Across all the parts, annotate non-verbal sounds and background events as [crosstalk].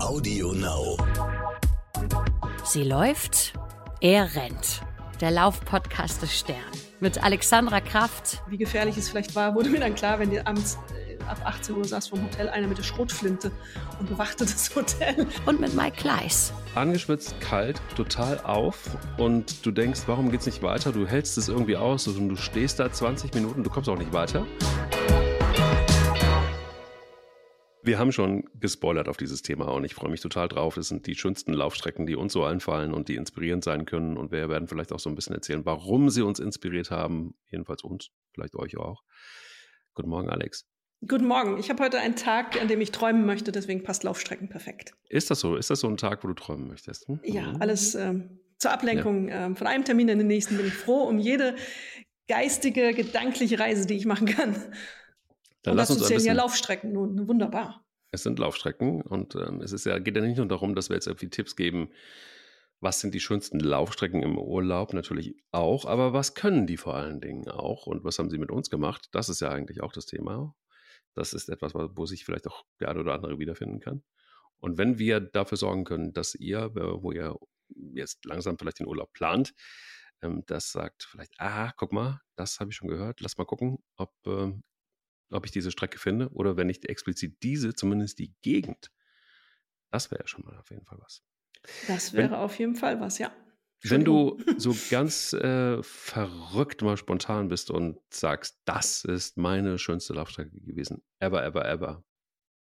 Audio Now. Sie läuft, er rennt. Der Laufpodcast des Stern. Mit Alexandra Kraft. Wie gefährlich es vielleicht war, wurde mir dann klar, wenn die abends äh, ab 18 Uhr saß vom Hotel einer mit der Schrotflinte und bewachte das Hotel. Und mit Mike Kleiss. Angeschwitzt, kalt, total auf und du denkst, warum geht's nicht weiter? Du hältst es irgendwie aus und du stehst da 20 Minuten, du kommst auch nicht weiter. Wir haben schon gespoilert auf dieses Thema und ich freue mich total drauf. Es sind die schönsten Laufstrecken, die uns so einfallen und die inspirierend sein können. Und wir werden vielleicht auch so ein bisschen erzählen, warum sie uns inspiriert haben. Jedenfalls uns, vielleicht euch auch. Guten Morgen, Alex. Guten Morgen. Ich habe heute einen Tag, an dem ich träumen möchte, deswegen passt Laufstrecken perfekt. Ist das so? Ist das so ein Tag, wo du träumen möchtest? Hm? Ja, alles ähm, zur Ablenkung. Ja. Ähm, von einem Termin in den nächsten bin ich froh um jede geistige, gedankliche Reise, die ich machen kann. Dann und lass uns zählen ja Laufstrecken nun wunderbar. Es sind Laufstrecken und ähm, es ist ja, geht ja nicht nur darum, dass wir jetzt irgendwie Tipps geben, was sind die schönsten Laufstrecken im Urlaub, natürlich auch, aber was können die vor allen Dingen auch und was haben sie mit uns gemacht? Das ist ja eigentlich auch das Thema. Das ist etwas, wo sich vielleicht auch der eine oder andere wiederfinden kann. Und wenn wir dafür sorgen können, dass ihr, wo ihr jetzt langsam vielleicht den Urlaub plant, ähm, das sagt vielleicht, ah, guck mal, das habe ich schon gehört, lass mal gucken, ob ähm, ob ich diese Strecke finde oder wenn nicht explizit diese, zumindest die Gegend. Das wäre ja schon mal auf jeden Fall was. Das wäre wenn, auf jeden Fall was, ja. Wenn du so ganz äh, verrückt mal spontan bist und sagst, das ist meine schönste Laufstrecke gewesen, ever, ever, ever,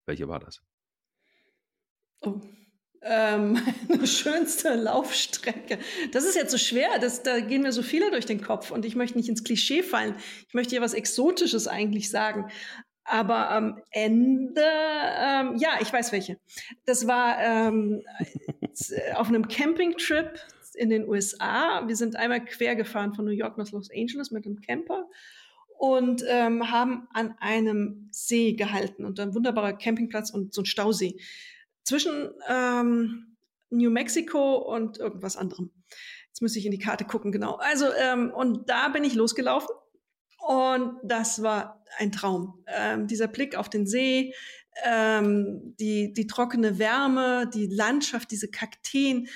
welche war das? Oh, ähm, [laughs] meine schönste Laufstrecke. Das ist jetzt so schwer, das, da gehen mir so viele durch den Kopf und ich möchte nicht ins Klischee fallen. Ich möchte hier was Exotisches eigentlich sagen. Aber am Ende, ähm, ja, ich weiß welche. Das war ähm, auf einem Campingtrip in den USA. Wir sind einmal quer gefahren von New York nach Los Angeles mit einem Camper und ähm, haben an einem See gehalten und ein wunderbarer Campingplatz und so ein Stausee zwischen ähm, New Mexico und irgendwas anderem. Jetzt muss ich in die Karte gucken, genau. Also, ähm, und da bin ich losgelaufen und das war ein Traum. Ähm, dieser Blick auf den See, ähm, die, die trockene Wärme, die Landschaft, diese Kakteen,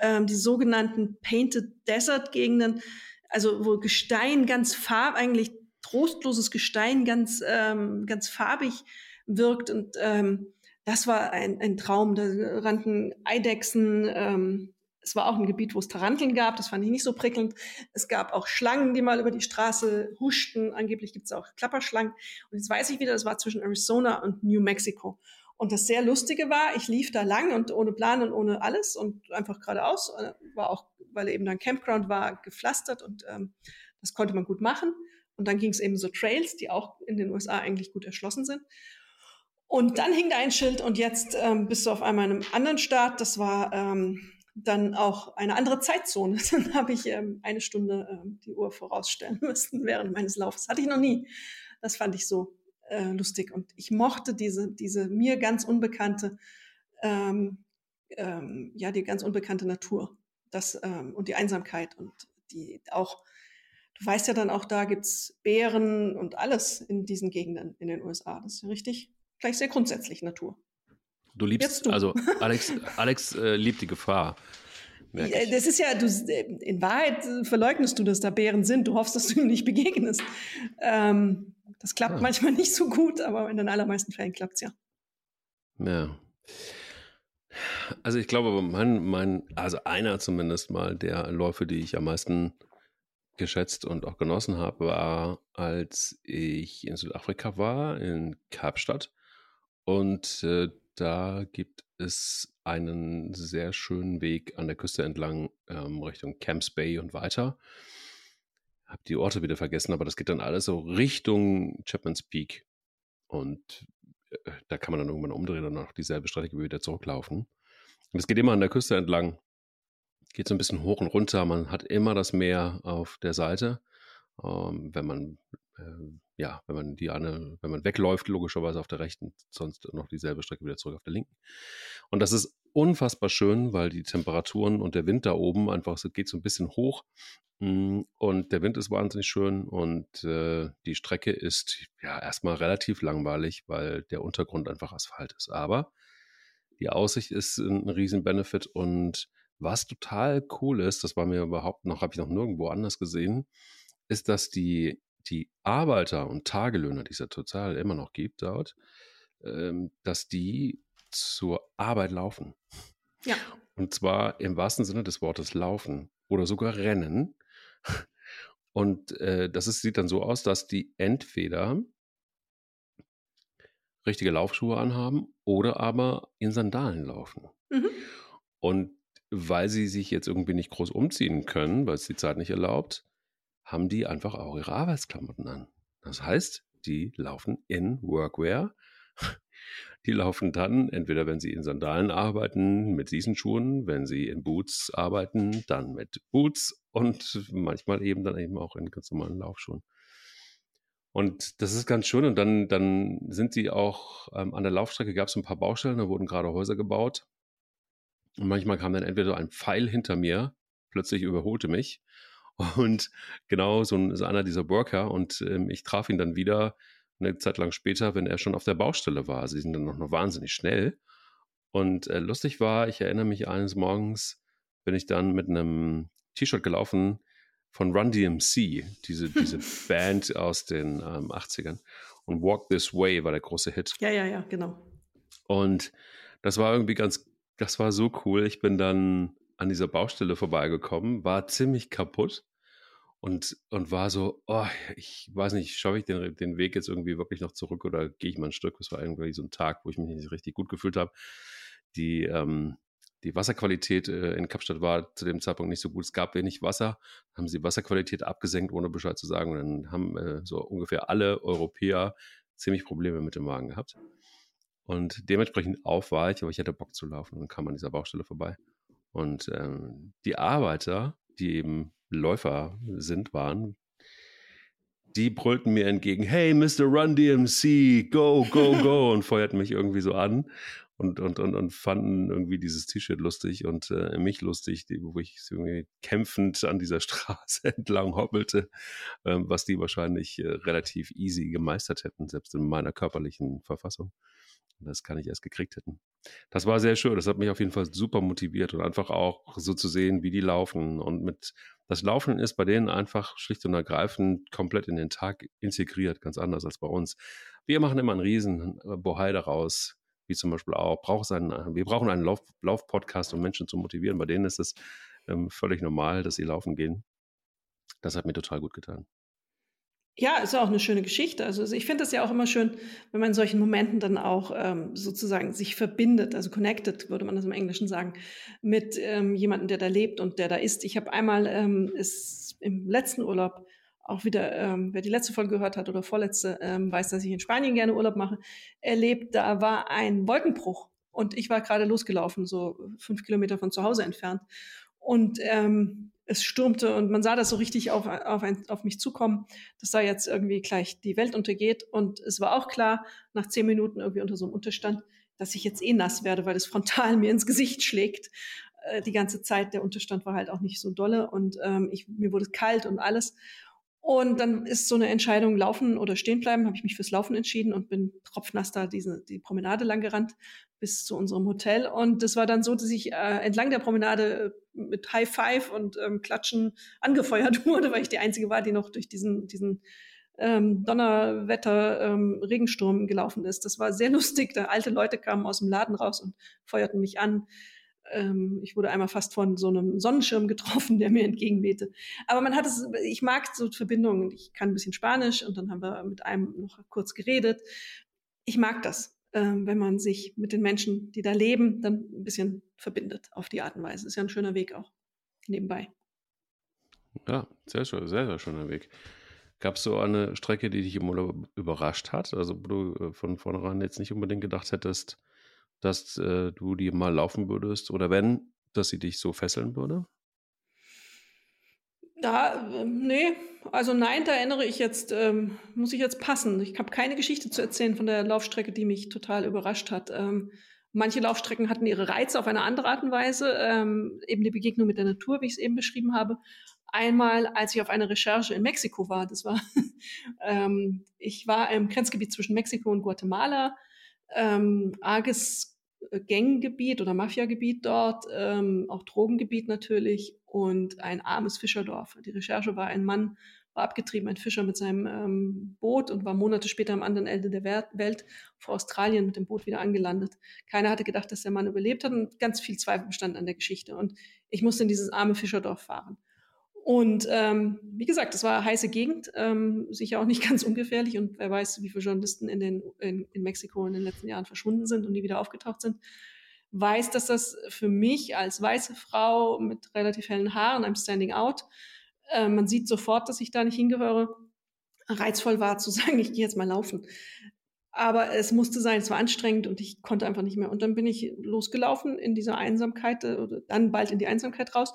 ähm, die sogenannten Painted Desert Gegenden, also wo Gestein ganz farb, eigentlich trostloses Gestein ganz, ähm, ganz farbig wirkt und ähm, das war ein, ein Traum. Da rannten Eidechsen. Ähm, es war auch ein Gebiet, wo es Taranteln gab. Das fand ich nicht so prickelnd. Es gab auch Schlangen, die mal über die Straße huschten. Angeblich gibt es auch Klapperschlangen. Und jetzt weiß ich wieder, das war zwischen Arizona und New Mexico. Und das sehr Lustige war, ich lief da lang und ohne Plan und ohne alles und einfach geradeaus. Äh, war auch, weil eben dann Campground war, gepflastert und ähm, das konnte man gut machen. Und dann ging es eben so Trails, die auch in den USA eigentlich gut erschlossen sind. Und dann hing da ein Schild und jetzt ähm, bist du auf einmal in einem anderen Staat. Das war ähm, dann auch eine andere Zeitzone. [laughs] Dann habe ich ähm, eine Stunde ähm, die Uhr vorausstellen müssen während meines Laufs. Hatte ich noch nie. Das fand ich so äh, lustig. Und ich mochte diese, diese mir ganz unbekannte, ähm, ähm, ja, die ganz unbekannte Natur. Das, und die Einsamkeit und die auch, du weißt ja dann auch, da gibt's Bären und alles in diesen Gegenden in den USA. Das ist ja richtig gleich sehr grundsätzlich Natur. Du liebst, du. also [laughs] Alex, Alex äh, liebt die Gefahr. Das ist ja, du, in Wahrheit verleugnest du, dass da Bären sind. Du hoffst, dass du ihm nicht begegnest. Ähm, das klappt ja. manchmal nicht so gut, aber in den allermeisten Fällen klappt es ja. Ja. Also ich glaube, mein, mein, also einer zumindest mal der Läufe, die ich am meisten geschätzt und auch genossen habe, war, als ich in Südafrika war, in Kapstadt. Und äh, da gibt es einen sehr schönen Weg an der Küste entlang ähm, Richtung Camps Bay und weiter. Hab die Orte wieder vergessen, aber das geht dann alles so Richtung Chapman's Peak. Und äh, da kann man dann irgendwann umdrehen und auch dieselbe Strecke wieder zurücklaufen. Und es geht immer an der Küste entlang. Geht so ein bisschen hoch und runter. Man hat immer das Meer auf der Seite. Ähm, wenn man äh, ja, wenn man die eine, wenn man wegläuft, logischerweise auf der rechten, sonst noch dieselbe Strecke wieder zurück auf der linken. Und das ist unfassbar schön, weil die Temperaturen und der Wind da oben einfach so geht so ein bisschen hoch. Mm, und der Wind ist wahnsinnig schön und äh, die Strecke ist ja erstmal relativ langweilig, weil der Untergrund einfach Asphalt ist. Aber Die Aussicht ist ein Riesen-Benefit und was total cool ist, das war mir überhaupt noch, habe ich noch nirgendwo anders gesehen, ist, dass die, die Arbeiter und Tagelöhner, die es ja total immer noch gibt dort, ähm, dass die zur Arbeit laufen. Ja. Und zwar im wahrsten Sinne des Wortes laufen oder sogar rennen. Und äh, das ist, sieht dann so aus, dass die entweder richtige Laufschuhe anhaben oder aber in Sandalen laufen. Mhm. Und weil sie sich jetzt irgendwie nicht groß umziehen können, weil es die Zeit nicht erlaubt, haben die einfach auch ihre Arbeitsklamotten an. Das heißt, die laufen in Workwear. [laughs] Die laufen dann, entweder wenn sie in Sandalen arbeiten, mit diesen Schuhen, wenn sie in Boots arbeiten, dann mit Boots und manchmal eben dann eben auch in ganz normalen Laufschuhen. Und das ist ganz schön. Und dann, dann sind sie auch ähm, an der Laufstrecke, gab es ein paar Baustellen, da wurden gerade Häuser gebaut. Und manchmal kam dann entweder ein Pfeil hinter mir, plötzlich überholte mich. Und genau so, ein, so einer dieser Worker. Und ähm, ich traf ihn dann wieder eine Zeit lang später, wenn er schon auf der Baustelle war. Sie sind dann noch, noch wahnsinnig schnell. Und äh, lustig war, ich erinnere mich eines Morgens, bin ich dann mit einem T-Shirt gelaufen von Run DMC, diese, diese [laughs] Band aus den ähm, 80ern. Und Walk This Way war der große Hit. Ja, ja, ja, genau. Und das war irgendwie ganz, das war so cool. Ich bin dann an dieser Baustelle vorbeigekommen, war ziemlich kaputt und, und war so, oh, ich weiß nicht, schaffe ich den, den Weg jetzt irgendwie wirklich noch zurück oder gehe ich mal ein Stück? Das war irgendwie so ein Tag, wo ich mich nicht richtig gut gefühlt habe. Die, ähm, die Wasserqualität äh, in Kapstadt war zu dem Zeitpunkt nicht so gut. Es gab wenig Wasser, haben sie Wasserqualität abgesenkt, ohne Bescheid zu sagen. Und dann haben äh, so ungefähr alle Europäer ziemlich Probleme mit dem Wagen gehabt. Und dementsprechend auf war ich, aber ich hatte Bock zu laufen und kam an dieser Baustelle vorbei. Und ähm, die Arbeiter, die eben Läufer sind, waren, die brüllten mir entgegen, hey, Mr. Run DMC, go, go, go, und feuerten mich irgendwie so an und, und, und, und fanden irgendwie dieses T-Shirt lustig und äh, mich lustig, wo ich irgendwie kämpfend an dieser [laughs] Straße entlang hoppelte, äh, was die wahrscheinlich äh, relativ easy gemeistert hätten, selbst in meiner körperlichen Verfassung das kann ich erst gekriegt hätten. Das war sehr schön. Das hat mich auf jeden Fall super motiviert und einfach auch so zu sehen, wie die laufen. Und mit das Laufen ist bei denen einfach schlicht und ergreifend komplett in den Tag integriert, ganz anders als bei uns. Wir machen immer einen riesen äh, Bohai daraus, wie zum Beispiel auch, braucht einen, wir brauchen einen Lauf, Lauf-Podcast, um Menschen zu motivieren. Bei denen ist es ähm, völlig normal, dass sie laufen gehen. Das hat mir total gut getan. Ja, ist auch eine schöne Geschichte. Also ich finde es ja auch immer schön, wenn man in solchen Momenten dann auch ähm, sozusagen sich verbindet, also connected, würde man das im Englischen sagen, mit ähm, jemandem, der da lebt und der da ist. Ich habe einmal ähm, ist im letzten Urlaub auch wieder, ähm, wer die letzte Folge gehört hat oder vorletzte, ähm, weiß, dass ich in Spanien gerne Urlaub mache, erlebt, da war ein Wolkenbruch und ich war gerade losgelaufen, so fünf Kilometer von zu Hause entfernt. Und ähm, es stürmte und man sah das so richtig auf, auf, ein, auf mich zukommen, dass da jetzt irgendwie gleich die Welt untergeht. Und es war auch klar, nach zehn Minuten irgendwie unter so einem Unterstand, dass ich jetzt eh nass werde, weil es frontal [laughs] mir ins Gesicht schlägt. Äh, die ganze Zeit, der Unterstand war halt auch nicht so dolle und ähm, ich, mir wurde kalt und alles. Und dann ist so eine Entscheidung, laufen oder stehen bleiben, habe ich mich fürs Laufen entschieden und bin tropfnass da diese, die Promenade lang gerannt bis zu unserem Hotel. Und das war dann so, dass ich äh, entlang der Promenade äh, mit High Five und ähm, Klatschen [laughs] angefeuert wurde, weil ich die Einzige war, die noch durch diesen, diesen ähm, Donnerwetter, ähm, Regensturm gelaufen ist. Das war sehr [laughs] lustig. Da alte Leute kamen aus dem Laden raus und feuerten mich an ähm, ich wurde einmal fast von so einem Sonnenschirm [laughs] getroffen, der mir entgegenwehte. Aber man hat es, ich mag so Verbindungen. Ich kann ein bisschen Spanisch und dann haben wir mit einem noch kurz geredet. Ich mag das, ähm, wenn man sich mit den Menschen, die da leben, dann ein bisschen verbindet auf die Art und Weise. Ist ja ein schöner Weg auch nebenbei. Ja, sehr, sehr, sehr schöner Weg. Gab es so eine Strecke, die dich im Urlaub überrascht hat? Also, wo du äh, von vornherein jetzt nicht unbedingt gedacht hättest, dass äh, du die mal laufen würdest oder wenn, dass sie dich so fesseln würde? Da, äh, nee, also nein, da erinnere ich jetzt, ähm, muss ich jetzt passen. Ich habe keine Geschichte zu erzählen von der Laufstrecke, die mich total überrascht hat. Ähm, manche Laufstrecken hatten ihre Reize auf eine andere Art und Weise, ähm, eben die Begegnung mit der Natur, wie ich es eben beschrieben habe. Einmal, als ich auf einer Recherche in Mexiko war, das war, [laughs] ähm, ich war im Grenzgebiet zwischen Mexiko und Guatemala ähm, arges äh, Ganggebiet oder Mafiagebiet dort, ähm, auch Drogengebiet natürlich und ein armes Fischerdorf. Die Recherche war ein Mann, war abgetrieben, ein Fischer mit seinem ähm, Boot und war Monate später am anderen Ende der Welt vor Australien mit dem Boot wieder angelandet. Keiner hatte gedacht, dass der Mann überlebt hat und ganz viel Zweifel bestand an der Geschichte. Und ich musste in dieses arme Fischerdorf fahren. Und ähm, wie gesagt, es war eine heiße Gegend, ähm, sicher auch nicht [laughs] ganz ungefährlich. Und wer weiß, wie viele Journalisten in, den, in, in Mexiko in den letzten Jahren verschwunden sind und nie wieder aufgetaucht sind, weiß, dass das für mich als weiße Frau mit relativ hellen Haaren, I'm standing out, äh, man sieht sofort, dass ich da nicht hingehöre, reizvoll war zu [laughs] sagen, ich gehe jetzt mal laufen. Aber es musste sein, es war anstrengend und ich konnte einfach nicht mehr. Und dann bin ich losgelaufen in dieser Einsamkeit, äh, oder dann bald in die Einsamkeit raus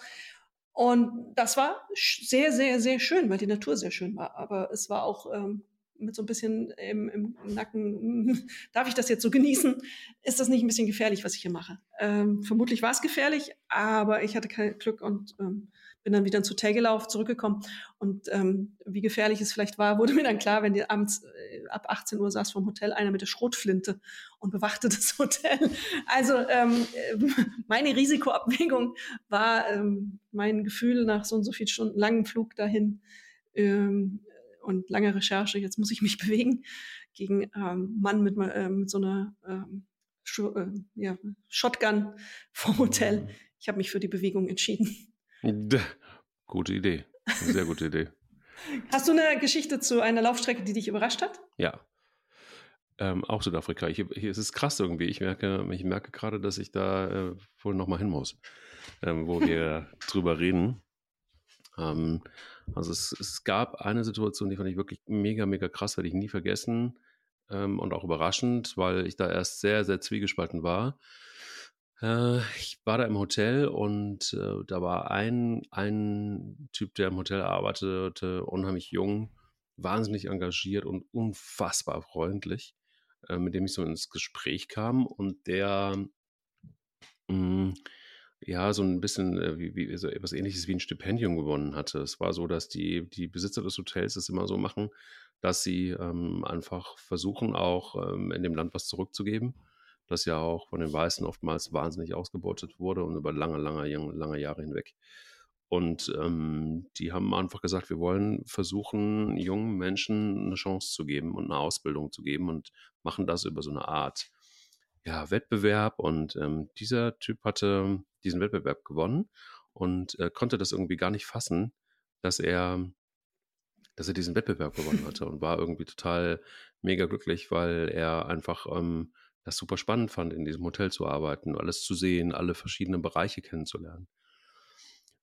und das war sehr, sehr, sehr schön, weil die Natur sehr schön war. Aber es war auch ähm, mit so ein bisschen im, im Nacken, [laughs] darf ich das jetzt so genießen? Ist das nicht ein bisschen gefährlich, was ich hier mache? Ähm, vermutlich war es gefährlich, aber ich hatte kein Glück und ähm, bin dann wieder ins Hotel gelaufen, zurückgekommen. Und ähm, wie gefährlich es vielleicht war, [laughs] wurde mir dann klar, wenn die abends äh, ab 18 Uhr saß vom Hotel einer mit der Schrotflinte und bewachte [laughs] das Hotel. Also ähm, äh, meine Risikoabwägung war ähm, mein Gefühl nach so und so vielen Stunden langen Flug dahin ähm, und langer Recherche, jetzt muss ich mich [laughs] bewegen, gegen ähm, Mann mit, äh, mit so einer ähm, Sch äh, ja, Shotgun vom Hotel. Ich habe mich für die Bewegung entschieden. [laughs] Gute Idee. Sehr gute Idee. Hast du eine Geschichte zu einer Laufstrecke, die dich überrascht hat? Ja. Ähm, auch Südafrika. Hier, hier ist es krass irgendwie. Ich merke, ich merke gerade, dass ich da äh, wohl nochmal hin muss, ähm, wo wir [laughs] drüber reden. Ähm, also es, es, gab eine Situation, die fand ich wirklich mega, mega krass, werde ich nie vergessen ähm, und auch überraschend, weil ich da erst sehr, sehr zwiegespalten war. Äh, ich war da im Hotel und äh, da war ein, ein Typ, der im Hotel arbeitete, unheimlich jung, wahnsinnig engagiert und unfassbar freundlich, äh, mit dem ich so ins Gespräch kam und der mh, mm, ja, so ein bisschen äh, wie, wie so etwas ähnliches wie ein Stipendium gewonnen hatte. Es war so, dass die, die Besitzer des Hotels es immer so machen, dass sie ähm, einfach versuchen, auch ähm, in dem Land was zurückzugeben das ja auch von den Weißen oftmals wahnsinnig ausgebeutet wurde und über lange, lange, lange Jahre hinweg. Und ähm, die haben einfach gesagt, wir wollen versuchen, jungen Menschen eine Chance zu geben und eine Ausbildung zu geben und machen das über so eine Art ja, Wettbewerb. Und ähm, dieser Typ hatte diesen Wettbewerb gewonnen und äh, konnte das irgendwie gar nicht fassen, dass er, dass er diesen Wettbewerb gewonnen hatte und war irgendwie total mega glücklich, weil er einfach ähm, das super spannend fand, in diesem Hotel zu arbeiten, alles zu sehen, alle verschiedenen Bereiche kennenzulernen.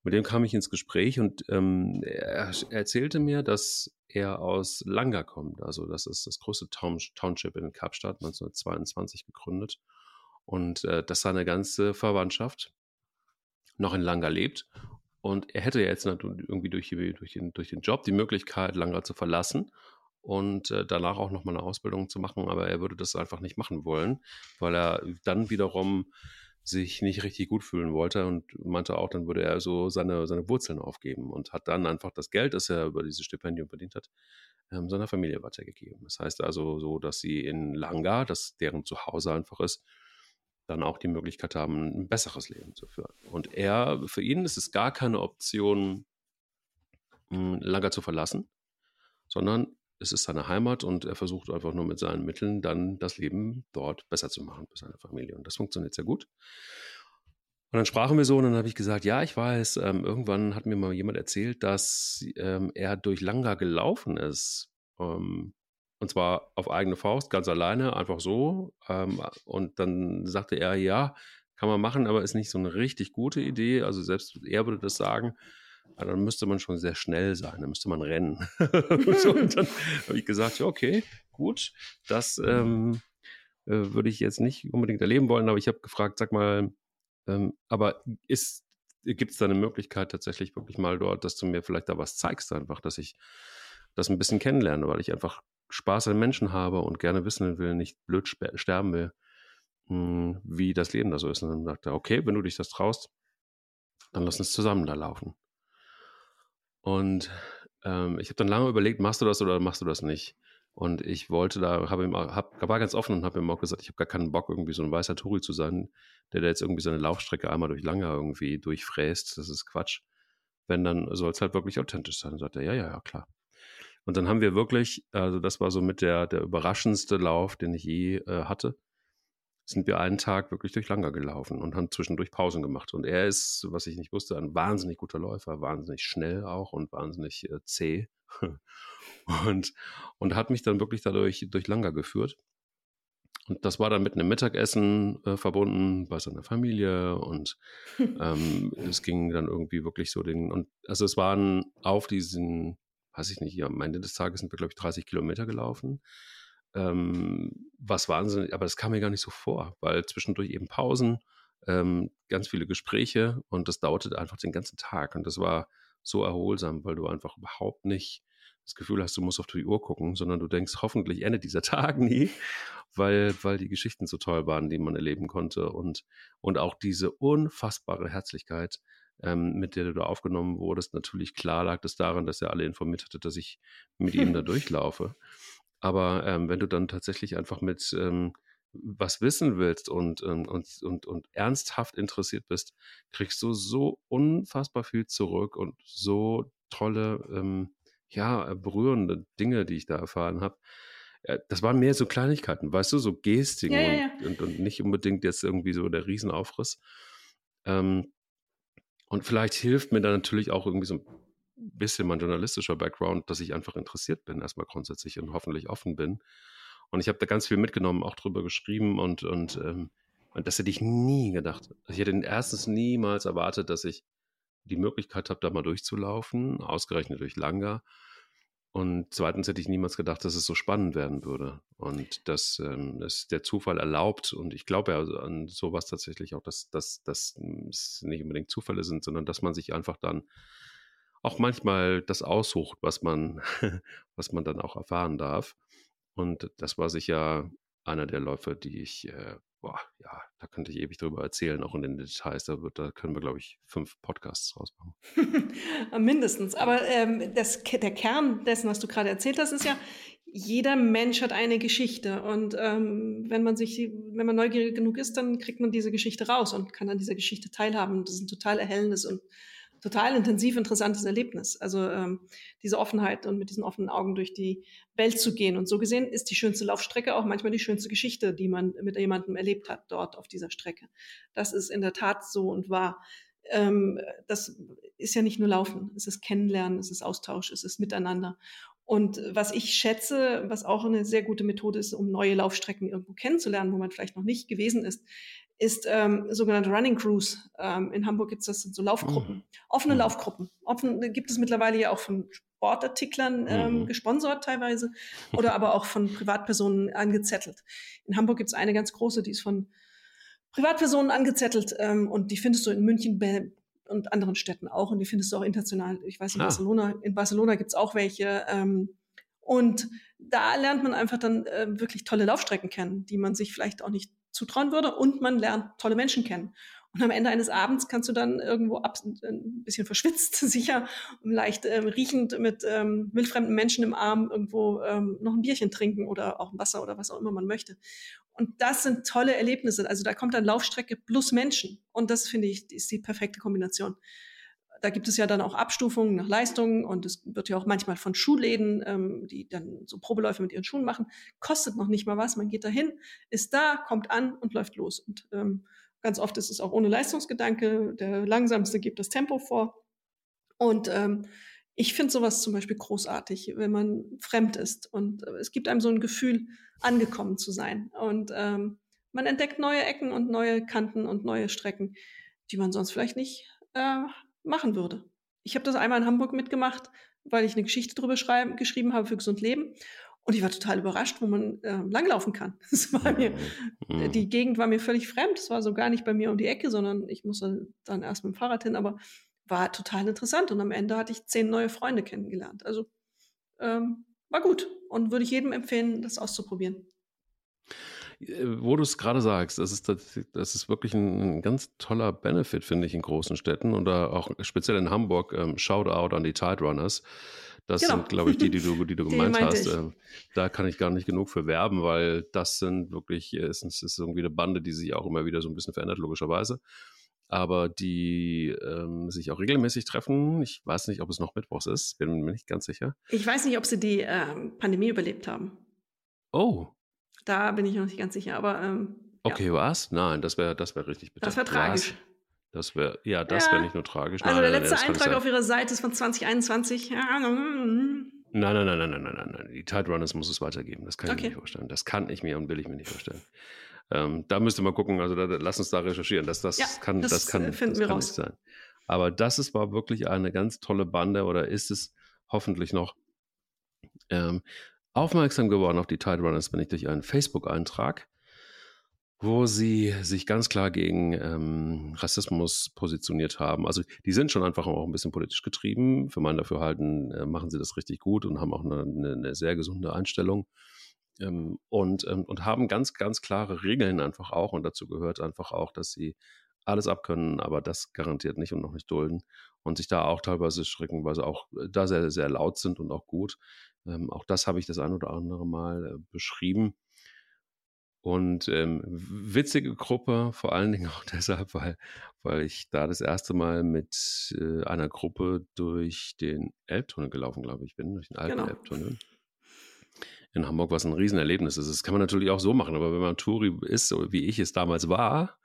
Mit dem kam ich ins Gespräch und ähm, er, er, erzählte mir, dass er aus Langa kommt. Also das ist das größte Town, Township in Kapstadt, 1922 gegründet. Und äh, dass seine ganze Verwandtschaft noch in Langa lebt. Und er hätte jetzt irgendwie durch, durch, den, durch den Job die Möglichkeit, Langa zu verlassen und äh, danach auch nochmal eine Ausbildung zu machen, aber er würde das einfach nicht machen wollen, weil er dann wiederum sich nicht richtig gut fühlen wollte und meinte auch, dann würde er so seine, seine Wurzeln aufgeben und hat dann einfach das Geld, das er über dieses Stipendium verdient hat, ähm, seiner Familie weitergegeben. Das heißt also so, dass sie in Langa, das deren Zuhause einfach ist, dann auch die Möglichkeit haben, ein besseres Leben zu führen. Und er, für ihn ist es gar keine Option, hm, Langa zu verlassen, sondern es ist seine Heimat und er versucht einfach nur mit seinen Mitteln dann das Leben dort besser zu machen für seine Familie. Und das funktioniert sehr gut. Und dann sprachen wir so und dann habe ich gesagt, ja, ich weiß, ähm, irgendwann hat mir mal jemand erzählt, dass ähm, er durch Langa gelaufen ist. Ähm, und zwar auf eigene Faust, ganz alleine, einfach so. Ähm, und dann sagte er, ja, kann man machen, aber ist nicht so eine richtig gute Idee. Also selbst er würde das sagen. Aber dann müsste man schon sehr schnell sein, dann müsste man rennen. [laughs] und dann habe ich gesagt, ja, okay, gut, das ähm, äh, würde ich jetzt nicht unbedingt erleben wollen, aber ich habe gefragt, sag mal, ähm, aber gibt es da eine Möglichkeit tatsächlich wirklich mal dort, dass du mir vielleicht da was zeigst, einfach, dass ich das ein bisschen kennenlerne, weil ich einfach Spaß an Menschen habe und gerne wissen will, nicht blöd sterben will, hm, wie das Leben da so ist. Und dann sagte er, okay, wenn du dich das traust, dann lass uns zusammen da laufen. Und ähm, ich habe dann lange überlegt, machst du das oder machst du das nicht? Und ich wollte da, habe ihm, hab, war ganz offen und habe ihm auch gesagt, ich habe gar keinen Bock, irgendwie so ein weißer Touri zu sein, der da jetzt irgendwie seine Laufstrecke einmal durch Langer irgendwie durchfräst. Das ist Quatsch. Wenn, dann soll es halt wirklich authentisch sein. Sagt er, ja, ja, ja, klar. Und dann haben wir wirklich, also das war so mit der, der überraschendste Lauf, den ich je äh, hatte, sind wir einen Tag wirklich durch Langer gelaufen und haben zwischendurch Pausen gemacht. Und er ist, was ich nicht wusste, ein wahnsinnig guter Läufer, wahnsinnig schnell auch und wahnsinnig äh, zäh. [laughs] und, und hat mich dann wirklich dadurch durch Langer geführt. Und das war dann mit einem Mittagessen äh, verbunden bei seiner Familie und [laughs] ähm, es ging dann irgendwie wirklich so den, und also es waren auf diesen, weiß ich nicht, ja, am Ende des Tages sind wir, glaube ich, 30 Kilometer gelaufen. Ähm, was wahnsinnig, aber das kam mir gar nicht so vor, weil zwischendurch eben Pausen, ähm, ganz viele Gespräche und das dauerte einfach den ganzen Tag und das war so erholsam, weil du einfach überhaupt nicht das Gefühl hast, du musst auf die Uhr gucken, sondern du denkst, hoffentlich endet dieser [laughs] Tag nie, weil, weil die Geschichten so toll waren, die man erleben konnte und, und auch diese unfassbare Herzlichkeit, ähm, mit der du da aufgenommen wurdest. Natürlich klar lag es daran, dass er alle informiert hatte, dass ich mit ihm da [laughs] durchlaufe. Aber ähm, wenn du dann tatsächlich einfach mit ähm, was wissen willst und, ähm, und, und, und ernsthaft interessiert bist, kriegst du so unfassbar viel zurück und so tolle ähm, ja, äh, berührende Dinge, die ich da erfahren habe. Äh, das waren mehr so Kleinigkeiten, weißt du, so Gestiken ja, ja, ja. Und, und, nicht unbedingt jetzt irgendwie so der Riesenaufriss. Ähm, und vielleicht hilft mir da natürlich auch irgendwie so ein bisschen mein journalistischer Background, dass ich einfach interessiert bin, erstmal grundsätzlich und hoffentlich offen bin. Und ich habe da ganz viel mitgenommen, auch drüber geschrieben und, und, ähm, und das hätte ich nie gedacht. Ich hätte erstens niemals erwartet, dass ich die Möglichkeit habe, da mal durchzulaufen, ausgerechnet durch Langer. Und zweitens hätte ich niemals gedacht, dass es so spannend werden würde. Und dass ähm, es der Zufall erlaubt. Und ich glaube ja an sowas tatsächlich auch, dass, dass, dass es nicht unbedingt Zufälle sind, sondern dass man sich einfach dann auch manchmal das aussucht, was man, [laughs] was man dann auch erfahren darf. Und das war sicher einer der Läufe, die ich äh, boah, ja, da könnte ich ewig drüber erzählen, auch in den Details. Da, wird, da können wir, glaube ich, fünf Podcasts rausmachen. [laughs] Mindestens. Aber ähm, das, der Kern dessen, was du gerade erzählt hast, ist ja, jeder Mensch hat eine Geschichte. Und ähm, wenn man sich, wenn man neugierig genug ist, dann kriegt man diese Geschichte raus und kann an dieser Geschichte teilhaben. Das ist ein total erhellendes und total intensiv interessantes Erlebnis. Also ähm, diese Offenheit und mit diesen offenen Augen durch die Welt zu gehen. Und so gesehen ist die schönste Laufstrecke auch manchmal die schönste Geschichte, die man mit jemandem erlebt hat dort auf dieser Strecke. Das ist in der Tat so und wahr. Ähm, das ist ja nicht nur Laufen, es ist Kennenlernen, es ist Austausch, es ist Miteinander. Und was ich schätze, was auch eine sehr gute Methode ist, um neue Laufstrecken irgendwo kennenzulernen, wo man vielleicht noch nicht gewesen ist, ist ähm, sogenannte Running Crews. Ähm, in Hamburg gibt es das sind so Laufgruppen, mhm. offene mhm. Laufgruppen. Offen gibt es mittlerweile ja auch von Sportartiklern ähm, mhm. gesponsert teilweise [laughs] oder aber auch von Privatpersonen angezettelt. In Hamburg gibt es eine ganz große, die ist von Privatpersonen angezettelt ähm, und die findest du in München und anderen Städten auch und die findest du auch international. Ich weiß in ah. Barcelona, in Barcelona gibt es auch welche. Ähm, und da lernt man einfach dann äh, wirklich tolle Laufstrecken kennen, die man sich vielleicht auch nicht zutrauen würde und man lernt tolle Menschen kennen. Und am Ende eines Abends kannst du dann irgendwo ab, ein bisschen verschwitzt, [laughs] sicher, leicht ähm, riechend mit ähm, wildfremden Menschen im Arm irgendwo ähm, noch ein Bierchen trinken oder auch Wasser oder was auch immer man möchte. Und das sind tolle Erlebnisse. Also da kommt dann Laufstrecke plus Menschen. Und das finde ich, ist die perfekte Kombination da gibt es ja dann auch Abstufungen nach Leistungen und es wird ja auch manchmal von Schuhläden, ähm, die dann so Probeläufe mit ihren Schuhen machen, kostet noch nicht mal was. Man geht dahin, ist da, kommt an und läuft los. Und ähm, ganz oft ist es auch ohne Leistungsgedanke. Der langsamste gibt das Tempo vor. Und ähm, ich finde sowas zum Beispiel großartig, wenn man fremd ist und äh, es gibt einem so ein Gefühl, angekommen zu sein. Und ähm, man entdeckt neue Ecken und neue Kanten und neue Strecken, die man sonst vielleicht nicht äh, machen würde. Ich habe das einmal in Hamburg mitgemacht, weil ich eine Geschichte schreiben, geschrieben habe für gesund Leben. Und ich war total überrascht, wo man äh, langlaufen kann. [laughs] Das war mir, mhm. die Gegend war mir völlig fremd. Es war so gar nicht bei mir um die Ecke, sondern ich musste dann erst mit dem Fahrrad hin, aber war total interessant. Und am Ende hatte ich zehn neue Freunde kennengelernt. Also ähm, war gut und würde ich jedem empfehlen, das auszuprobieren. Äh, wo du es gerade sagst, das ist, das ist wirklich ein, ein, ganz toller Benefit, finde ich, in großen Städten oder auch speziell in Hamburg. Ähm, Shoutout an die Tide Runners, Das genau. sind, glaube ich, die, die du, die du [laughs] gemeint die hast. Ähm, da kann ich gar nicht genug für werben, weil das sind wirklich, äh, es ist, ist irgendwie eine Bande, die sich auch immer wieder so ein bisschen verändert, logischerweise. Aber die ähm, sich auch regelmäßig treffen. Ich weiß nicht, ob es noch Mittwochs ist, bin mir nicht ganz sicher. Ich weiß nicht, ob sie die ähm, Pandemie überlebt haben. Oh. Da bin ich noch nicht ganz sicher, aber. Ähm, okay, ja. was? Nein, das wäre das wär richtig bitter. Das wäre tragisch. Das wäre, ja, das ja. wäre nicht nur tragisch. Also nein, der letzte nein, Eintrag auf ihrer Seite ist von 2021. Nein, nein, nein, nein, nein, nein, nein, nein. Die Tide Runners muss es weitergeben. Das kann okay. ich mir nicht vorstellen. Das kann ich mir und will ich mir nicht vorstellen. Ähm, da müsste man gucken, also da, lass uns da recherchieren. Das, das, ja, kann, das, das kann, äh, finden das wir kann raus. nicht sein. Aber das ist, war wirklich eine ganz tolle Bande oder ist es hoffentlich noch. Ähm, aufmerksam geworden auf die Tide Runners bin ich durch einen Facebook-Eintrag wo sie sich ganz klar gegen ähm, Rassismus positioniert haben. Also die sind schon einfach auch ein bisschen politisch getrieben. Für mein Dafürhalten äh, machen sie das richtig gut und haben auch eine, eine, eine sehr gesunde Einstellung. Ähm, und, ähm, und haben ganz, ganz klare Regeln einfach auch. Und dazu gehört einfach auch, dass sie alles abkönnen, aber das garantiert nicht und noch nicht dulden. Und sich da auch teilweise schrecken, weil sie auch äh, da sehr, sehr laut sind und auch gut. Ähm, auch das habe ich das ein oder andere Mal äh, beschrieben. Und ähm, witzige Gruppe, vor allen Dingen [laughs] auch deshalb, weil, weil ich da das erste Mal mit äh, einer Gruppe durch den Elbtunnel gelaufen, glaube ich, bin, durch den alten genau. Elbtunnel. In Hamburg, was ein Riesenerlebnis ist. Das kann man natürlich auch so machen, aber wenn man Touri ist, so wie ich es damals war,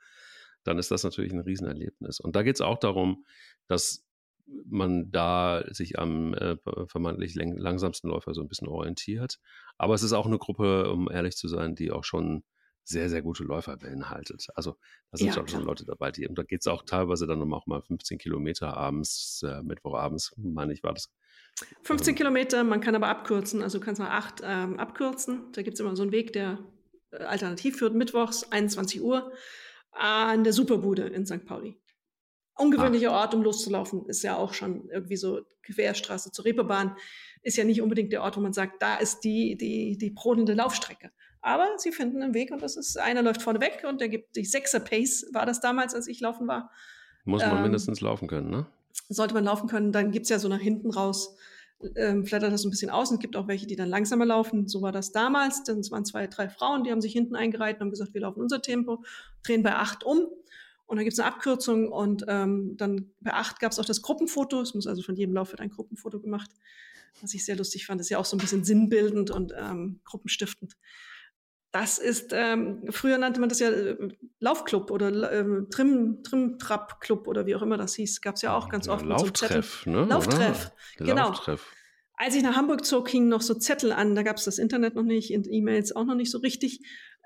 dann ist das natürlich ein Riesenerlebnis. Und da geht es auch darum, dass man da sich am äh, vermeintlich langsamsten Läufer so ein bisschen orientiert. Aber es ist auch eine Gruppe, um ehrlich zu sein, die auch schon sehr, sehr gute Läufer beinhaltet. Also da sind ja, schon Leute dabei, die, und da geht es auch teilweise dann auch mal 15 Kilometer abends, äh, Mittwochabends, meine ich, war das. 15 ähm, Kilometer, man kann aber abkürzen, also du kannst mal acht ähm, abkürzen. Da gibt es immer so einen Weg, der äh, alternativ führt, mittwochs, 21 Uhr, an der Superbude in St. Pauli. Ungewöhnlicher ah. Ort, um loszulaufen, ist ja auch schon irgendwie so Querstraße zur Reeperbahn. Ist ja nicht unbedingt der Ort, wo man sagt, da ist die, die, die brodelnde Laufstrecke. Aber sie finden einen Weg und das ist, einer läuft vorne weg und der gibt die Sechser Pace, war das damals, als ich laufen war. Muss man ähm, mindestens laufen können, ne? Sollte man laufen können, dann gibt es ja so nach hinten raus, ähm, flattert das so ein bisschen aus und gibt auch welche, die dann langsamer laufen. So war das damals. Dann waren zwei, drei Frauen, die haben sich hinten eingereiht und haben gesagt, wir laufen unser Tempo, drehen bei acht um und dann gibt es eine Abkürzung und ähm, dann bei acht gab es auch das Gruppenfoto. Es muss also von jedem Lauf wird ein Gruppenfoto gemacht, was ich sehr lustig fand. Das ist ja auch so ein bisschen sinnbildend und ähm, gruppenstiftend. Das ist, ähm, früher nannte man das ja äh, Laufclub oder äh, Trim, Trim-Trap-Club oder wie auch immer das hieß. Gab es ja auch ganz oft. Lauftreff, so ne? Lauftreff, genau. Lauftreff. Als ich nach Hamburg zog, hingen noch so Zettel an. Da gab es das Internet noch nicht, E-Mails auch noch nicht so richtig.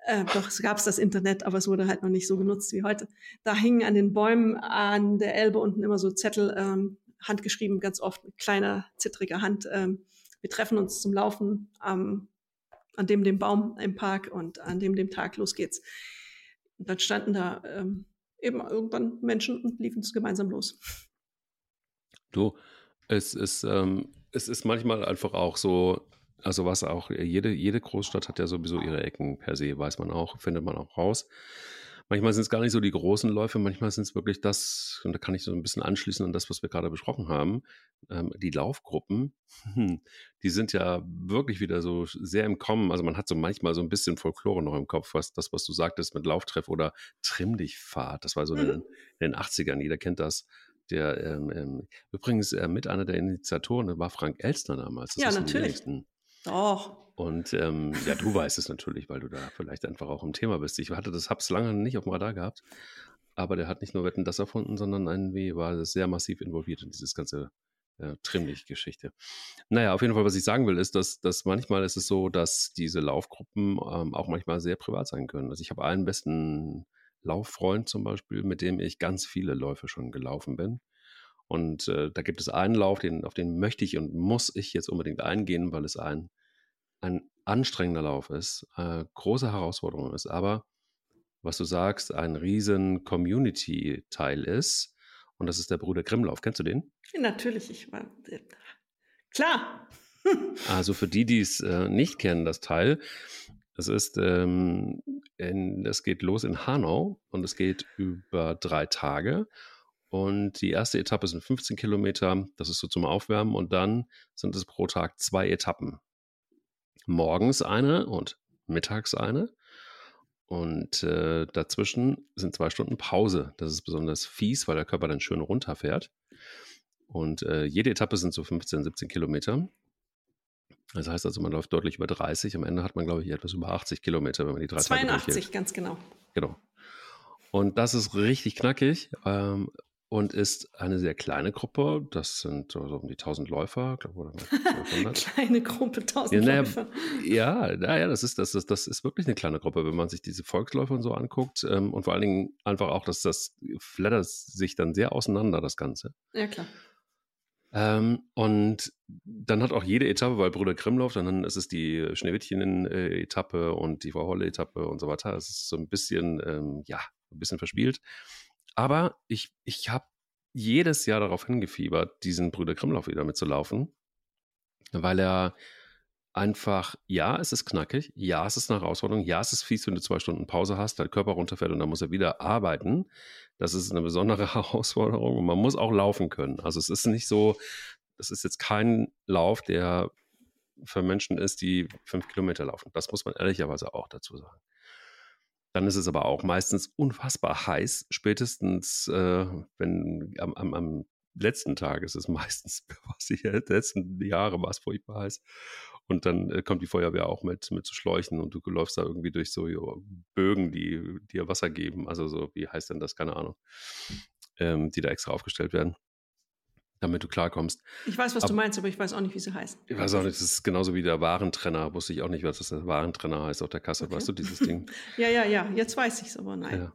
Äh, doch, es gab das Internet, aber es wurde halt noch nicht so genutzt wie heute. Da hingen an den Bäumen an der Elbe unten immer so Zettel, ähm, handgeschrieben, ganz oft mit kleiner, zittriger Hand. Ähm, wir treffen uns zum Laufen am, an dem dem Baum im Park und an dem dem Tag los geht's. Und dann standen da ähm, eben irgendwann Menschen und liefen es gemeinsam los. Du, es ist, ähm, es ist manchmal einfach auch so, also was auch, jede, jede Großstadt hat ja sowieso ihre Ecken per se, weiß man auch, findet man auch raus. Manchmal sind es gar nicht so die großen Läufe, manchmal sind es wirklich das, und da kann ich so ein bisschen anschließen an das, was wir gerade besprochen haben, ähm, die Laufgruppen, die sind ja wirklich wieder so sehr im Kommen. Also man hat so manchmal so ein bisschen Folklore noch im Kopf, was das, was du sagtest mit Lauftreff oder Trimm dich Fahrt. Das war so mhm. in, den, in den 80ern, jeder kennt das der ähm, ähm, übrigens äh, mit einer der Initiatoren war Frank Elstner damals. Das ja, natürlich. Doch. Und ähm, ja, du weißt es natürlich, weil du da vielleicht einfach auch im Thema bist. Ich hatte das Hubs lange nicht auf dem Radar gehabt, aber der hat nicht nur Wetten das erfunden, sondern irgendwie war sehr massiv involviert in dieses ganze äh, Trimmlich-Geschichte. Naja, auf jeden Fall, was ich sagen will, ist, dass, dass manchmal ist es so, dass diese Laufgruppen ähm, auch manchmal sehr privat sein können. Also ich habe einen besten Lauffreund zum Beispiel, mit dem ich ganz viele Läufe schon gelaufen bin. Und äh, da gibt es einen Lauf, den, auf den möchte ich und muss ich jetzt unbedingt eingehen, weil es ein, ein anstrengender Lauf ist, äh, große Herausforderung ist, aber was du sagst, ein riesen Community-Teil ist. Und das ist der Bruder Grimmlauf. Kennst du den? natürlich, ich war klar. [laughs] also für die, die es äh, nicht kennen, das Teil, es ist, ähm, in, es geht los in Hanau und es geht über drei Tage Und die erste Etappe sind 15 Kilometer, das ist so zum Aufwärmen. Und dann sind es pro Tag zwei Etappen. Morgens eine und mittags eine. Und äh, dazwischen sind zwei Stunden Pause. Das ist besonders fies, weil der Körper dann schön runterfährt. Und äh, jede Etappe sind so 15, 17 Kilometer. Das heißt also, man läuft deutlich über 30. Am Ende hat man, glaube ich, etwas über 80 Kilometer, wenn man die drei 82, ganz genau. Genau. Und das ist richtig knackig. Ähm, und ist eine sehr kleine Gruppe. Das sind so um die 1000 Läufer, glaube ich. [laughs] kleine Gruppe, 1000 ja, Läufer. Ja, naja, das ist, das, ist, das ist wirklich eine kleine Gruppe, wenn man sich diese Volksläufer und so anguckt. Ähm, und vor allen Dingen einfach auch, dass das flattert sich dann sehr auseinander, das Ganze. Ja, klar. Ähm, und dann hat auch jede Etappe, weil Brüder Grimm läuft, dann ist es die Schneewittchen-Etappe und die Frau Holle-Etappe und so weiter. Es ist so ein bisschen, ähm, ja, ein bisschen verspielt. Aber ich, ich habe jedes Jahr darauf hingefiebert, diesen Brüder Grimmlauf wieder mitzulaufen, weil er einfach, ja, es ist knackig, ja, es ist eine Herausforderung, ja, es ist fies, wenn du zwei Stunden Pause hast, dein Körper runterfährt und dann muss er wieder arbeiten. Das ist eine besondere [laughs] Herausforderung und man muss auch laufen können. Also es ist nicht so, das ist jetzt kein Lauf, der für Menschen ist, die fünf Kilometer laufen. Das muss man ehrlicherweise auch dazu sagen. Dann ist es aber auch meistens unfassbar heiß. Spätestens, äh, wenn am, am, am, letzten Tag ist es [laughs] meistens, was ich die letzten Jahre war es furchtbar heiß. Und dann äh, kommt die Feuerwehr auch mit, mit zu Schläuchen und du läufst da irgendwie durch so Bögen, die dir Wasser geben. Also so, wie heißt denn das? Keine Ahnung. Ähm, die da extra aufgestellt werden damit du klarkommst. Ich weiß, was aber, du meinst, aber ich weiß auch nicht, wie sie heißen. Ich weiß auch nicht, das ist genauso wie der Warentrenner. Wusste ich auch nicht, was das der Warentrenner heißt auf der Kasse. Okay. Weißt du dieses Ding? [laughs] ja, ja, ja. Jetzt weiß ich es aber, nein. Ja.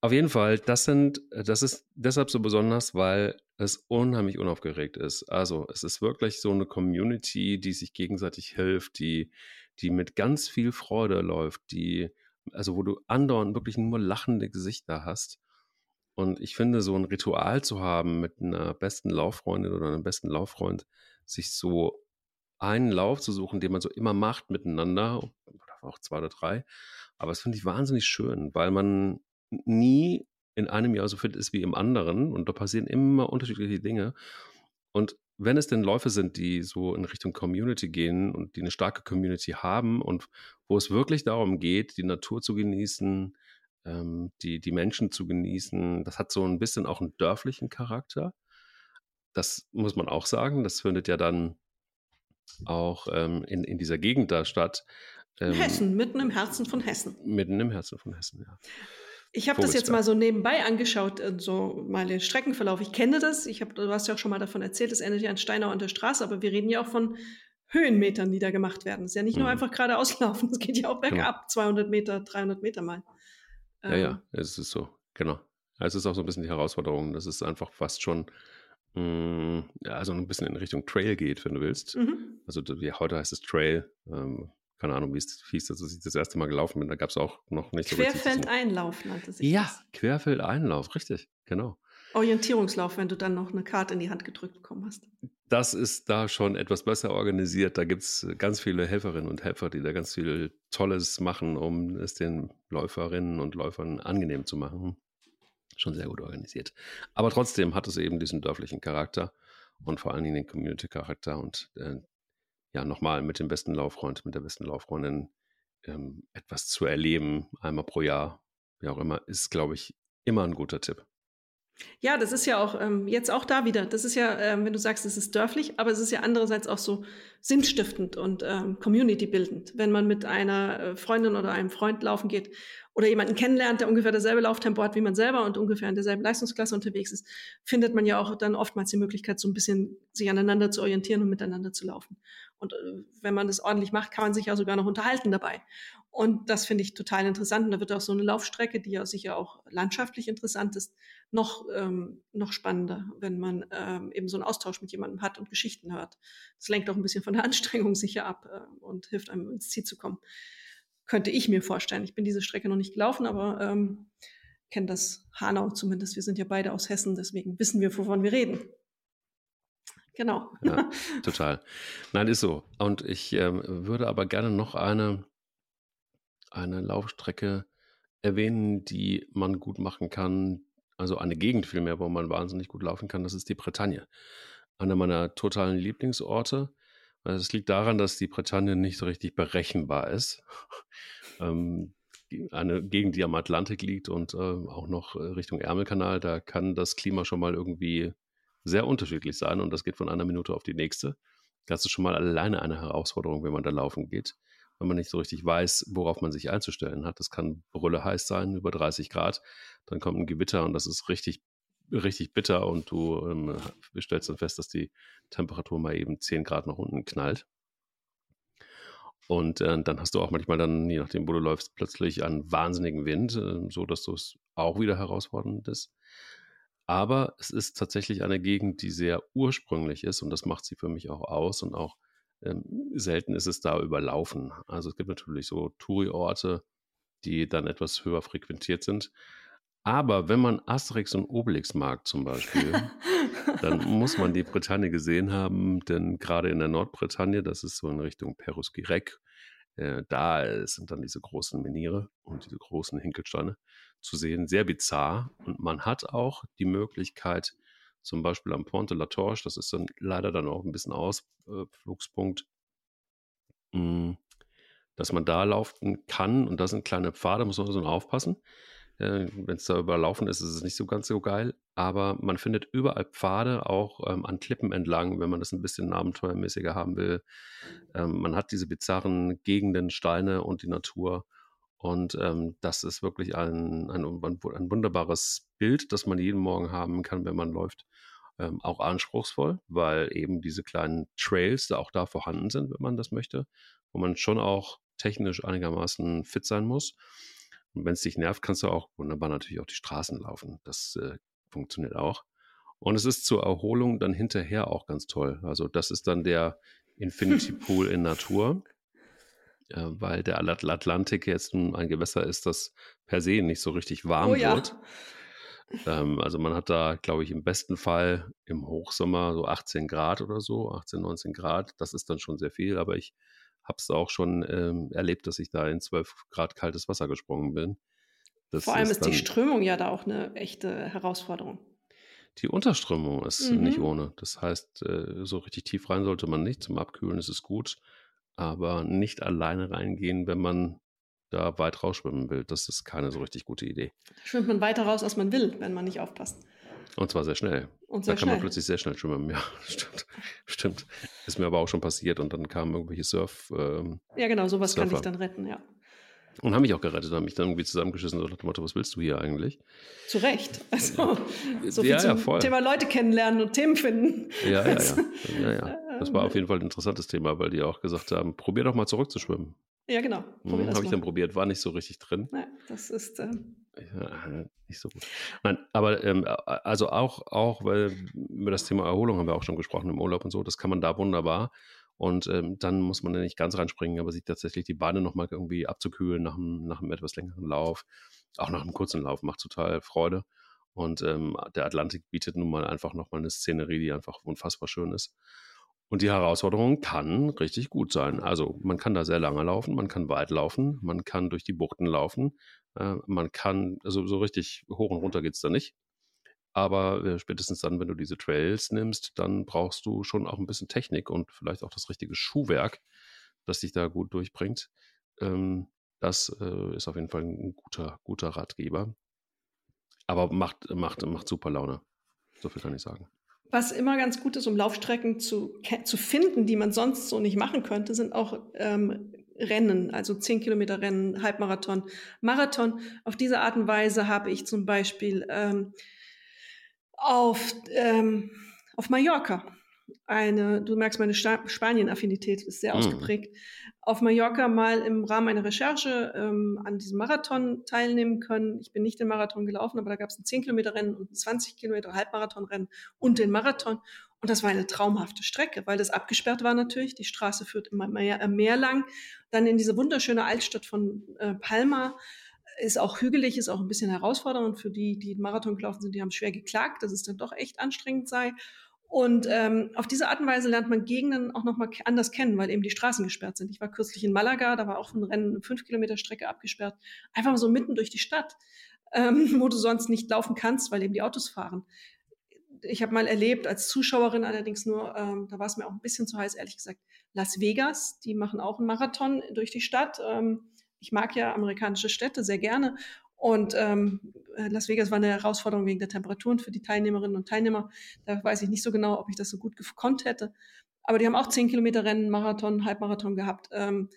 Auf jeden Fall, das sind, das ist deshalb so besonders, weil es unheimlich unaufgeregt ist. Also, es ist wirklich so eine Community, die sich gegenseitig hilft, die, die mit ganz viel Freude läuft, die, also wo du andauernd wirklich nur lachende Gesichter hast und ich finde, so ein Ritual zu haben mit einer besten Lauffreundin oder einem besten Lauffreund, sich so einen Lauf zu suchen, den man so immer macht miteinander, oder auch zwei oder drei. Aber das finde ich wahnsinnig schön, weil man nie in einem Jahr so fit ist wie im anderen und da passieren immer unterschiedliche Dinge. Und wenn es denn Läufe sind, die so in Richtung Community gehen und die eine starke Community haben und wo es wirklich darum geht, die Natur zu genießen, ähm, die, die Menschen zu genießen. Das hat so ein bisschen auch einen dörflichen Charakter. Das muss man auch sagen. Das findet ja dann auch ähm, in, in dieser Gegend da statt. Ähm, Hessen, mitten im Herzen von Hessen. Mitten im Herzen von Hessen, ja. Ich habe das jetzt mal so nebenbei angeschaut, äh, so mal den Streckenverlauf. Ich kenne das. Ich hab, du hast ja auch schon mal davon erzählt, es endet ja an Steinau an der Straße, aber wir reden ja auch von Höhenmetern, die da gemacht werden. Es ist ja nicht mhm. nur einfach geradeaus laufen, [laughs] es geht ja auch bergab, genau. 200 Meter, 300 Meter mal. Ja, ja, ähm. es ist so, genau. Es ist auch so ein bisschen die Herausforderung, dass es einfach fast schon mh, mm, also ein bisschen in Richtung Trail geht, wenn du willst. Mhm. Also ja, heute heißt es Trail. Ähm, keine Ahnung, wie es hieß, als ich das erste Mal gelaufen bin. Da gab es auch noch nicht so Querfeldeinlauf nannte sich Ja. Querfeldeinlauf, richtig, genau. Orientierungslauf, wenn du dann noch eine Karte in die Hand gedrückt bekommen hast. Das ist da schon etwas besser organisiert. Da gibt es ganz viele Helferinnen und Helfer, die da ganz viel Tolles machen, um es den Läuferinnen und Läufern angenehm zu machen. Schon sehr gut organisiert. Aber trotzdem hat es eben diesen dörflichen Charakter und vor allen Dingen den Community-Charakter und äh, ja, nochmal mit dem besten Laufreund, mit der besten Laufreundin ähm, etwas zu erleben, einmal pro Jahr, wie auch immer, ist, glaube ich, immer ein guter Tipp. Ja, das ist ja auch ähm, jetzt auch da wieder. Das ist ja, ähm, wenn du sagst, es ist dörflich, aber es ist ja andererseits auch so sinnstiftend und ähm, community-bildend. Wenn man mit einer äh, Freundin oder einem Freund laufen geht oder jemanden kennenlernt, der ungefähr dasselbe Lauftempo hat wie man selber und ungefähr in derselben Leistungsklasse unterwegs ist, findet man ja auch dann oftmals die Möglichkeit, so ein bisschen sich aneinander zu orientieren und miteinander zu laufen. Und äh, wenn man das ordentlich macht, kann man sich ja sogar noch unterhalten dabei. Und das finde ich total interessant. Und da wird auch so eine Laufstrecke, die ja sicher auch landschaftlich interessant ist, noch, ähm, noch spannender, wenn man ähm, eben so einen Austausch mit jemandem hat und Geschichten hört. Das lenkt auch ein bisschen von der [laughs] Anstrengung sicher ab äh, und hilft einem ins Ziel zu kommen. Könnte ich mir vorstellen. Ich bin diese Strecke noch nicht gelaufen, aber ähm, kenne das Hanau zumindest. Wir sind ja beide aus Hessen, deswegen wissen wir, wovon wir reden. Genau. Ja, [laughs] total. Nein, ist so. Und ich ähm, würde aber gerne noch eine eine Laufstrecke erwähnen, die man gut machen kann, also eine Gegend vielmehr, wo man wahnsinnig gut laufen kann, das ist die Bretagne. Einer meiner totalen Lieblingsorte. Das liegt daran, dass die Bretagne nicht so richtig berechenbar ist. [laughs] ähm, eine Gegend, die am Atlantik liegt und äh, auch noch äh, Richtung Ärmelkanal, da kann das Klima schon mal irgendwie sehr unterschiedlich sein und das geht von einer Minute auf die nächste. Das ist schon mal alleine eine Herausforderung, wenn man da laufen geht, wenn man nicht so richtig weiß, worauf man sich einzustellen hat. Das kann brülle heiß sein, über 30 Grad, dann kommt ein Gewitter und das ist richtig, richtig bitter und du ähm, stellst dann fest, dass die Temperatur mal eben 10 Grad nach unten knallt. Und äh, dann hast du auch manchmal dann, je nachdem, wo du läufst, plötzlich einen wahnsinnigen Wind, äh, so dass es auch wieder herausfordernd ist. Aber es ist tatsächlich eine Gegend, die sehr ursprünglich ist und das macht sie für mich auch aus und auch ähm, selten ist es da überlaufen. Also es gibt natürlich so Touri-Orte, die dann etwas höher frequentiert sind. Aber wenn man Asterix und Obelix mag zum Beispiel, dann [laughs] muss man die Bretagne gesehen haben, denn gerade in der Nordbretagne, das ist so in Richtung Perus-Guirec, äh, da sind dann diese großen Menire und diese großen Hinkelsteine zu sehen. Sehr bizarr. Und man hat auch die Möglichkeit, zum Beispiel am Pont de la Torche, das ist dann leider dann auch ein bisschen Ausflugspunkt, hm, dass man da laufen kann. Und da sind kleine Pfade, muss man so aufpassen. Äh, Wenn es da überlaufen ist, ist es nicht so ganz so geil. Aber man findet überall Pfade, auch ähm, an Klippen entlang, wenn man das ein bisschen abenteuermäßiger haben will. Ähm, man hat diese bizarren Gegenden, Steine und die Natur. Und ähm, das ist wirklich ein, ein, ein, wunderbares Bild, das man jeden Morgen haben kann, wenn man läuft. Ähm, auch anspruchsvoll, weil eben diese kleinen Trails da auch da vorhanden sind, wenn man das möchte, wo man schon auch technisch einigermaßen fit sein muss. Und wenn es dich nervt, kannst du auch wunderbar natürlich auch die Straßen laufen. Das äh, funktioniert auch. Und es ist zur Erholung dann hinterher auch ganz toll. Also das ist dann der Infinity [laughs] Pool in Natur, äh, weil der Atlantik jetzt ein Gewässer ist, das per se nicht so richtig warm oh, ja. Ähm, also man hat da, glaube ich, im besten Fall im Hochsommer so 18 Grad oder so, 18, 19 Grad. Das ist dann schon sehr viel, aber ich habe es auch schon ähm, erlebt, dass ich da in 12 Grad kaltes Wasser gesprungen bin. Das Vor allem ist, ist die Strömung ja da auch eine echte Herausforderung. Die Unterströmung ist mhm. nicht ohne. Das heißt, äh, so richtig tief rein sollte man nicht. Zum Abkühlen ist es gut, aber nicht alleine reingehen, wenn man da weit rausschwimmen will. Das ist keine so richtig gute Idee. Schwimmt man weiter raus, als man will, wenn man nicht aufpasst. Und zwar sehr schnell. Und sehr da kann schnell. man plötzlich sehr schnell schwimmen. Ja, [laughs] stimmt. Stimmt. Ist mir aber auch schon passiert und dann kamen irgendwelche Surf. Ähm, ja, genau, sowas Surfer. kann ich dann retten, ja. Und haben mich auch gerettet, haben mich dann irgendwie zusammengeschissen und dem Motto, was willst du hier eigentlich? Zu Recht. Also, so viel ja, zum ja, Thema Leute kennenlernen und Themen finden. Ja, ja, ja. ja, ja. Das war auf jeden Fall ein interessantes Thema, weil die auch gesagt haben, probier doch mal zurückzuschwimmen. Ja, genau. Hm, Habe ich dann probiert, war nicht so richtig drin. Ja, das ist. Ähm ja, nicht so gut. Nein, aber ähm, also auch, auch, weil über das Thema Erholung haben wir auch schon gesprochen im Urlaub und so, das kann man da wunderbar. Und ähm, dann muss man ja nicht ganz reinspringen, aber sich tatsächlich die Beine nochmal irgendwie abzukühlen nach einem, nach einem etwas längeren Lauf. Auch nach einem kurzen Lauf macht total Freude. Und ähm, der Atlantik bietet nun mal einfach nochmal eine Szenerie, die einfach unfassbar schön ist. Und die Herausforderung kann richtig gut sein. Also man kann da sehr lange laufen, man kann weit laufen, man kann durch die Buchten laufen, äh, man kann, also so richtig hoch und runter geht es da nicht. Aber äh, spätestens dann, wenn du diese Trails nimmst, dann brauchst du schon auch ein bisschen Technik und vielleicht auch das richtige Schuhwerk, das dich da gut durchbringt. Ähm, das äh, ist auf jeden Fall ein guter, guter Ratgeber. Aber macht, macht, macht super Laune. So viel kann ich sagen. Was immer ganz gut ist, um Laufstrecken zu, zu finden, die man sonst so nicht machen könnte, sind auch ähm, Rennen, also 10 Kilometer Rennen, Halbmarathon, Marathon. Auf diese Art und Weise habe ich zum Beispiel ähm, auf, ähm, auf Mallorca eine, du merkst, meine Spanien-Affinität ist sehr mhm. ausgeprägt, auf Mallorca mal im Rahmen einer Recherche ähm, an diesem Marathon teilnehmen können. Ich bin nicht den Marathon gelaufen, aber da gab es ein 10 Kilometer Rennen und ein 20 Kilometer Halbmarathon-Rennen und den Marathon. Und das war eine traumhafte Strecke, weil das abgesperrt war natürlich. Die Straße führt immer mehr, äh, mehr lang. Dann in diese wunderschöne Altstadt von äh, Palma ist auch hügelig, ist auch ein bisschen herausfordernd für die, die Marathon gelaufen sind. Die haben schwer geklagt, dass es dann doch echt anstrengend sei. Und ähm, auf diese Art und Weise lernt man Gegenden auch nochmal anders kennen, weil eben die Straßen gesperrt sind. Ich war kürzlich in Malaga, da war auch ein Rennen, eine 5 Kilometer Strecke abgesperrt, einfach so mitten durch die Stadt. [laughs] ähm, wo du sonst nicht laufen kannst, weil eben die Autos fahren. Ich habe mal erlebt, als Zuschauerin allerdings nur, ähm, da war es mir auch ein bisschen zu heiß, ehrlich gesagt, Las Vegas, die machen auch einen Marathon durch die Stadt. Ähm, ich mag ja amerikanische Städte sehr gerne. Und ähm, Las Vegas war eine Herausforderung wegen der Temperaturen für die Teilnehmerinnen und Teilnehmer. Da weiß ich nicht so genau, ob ich das so gut gekonnt hätte. Aber die haben auch 10 Kilometer Rennen, Marathon, Halbmarathon gehabt. Ähm,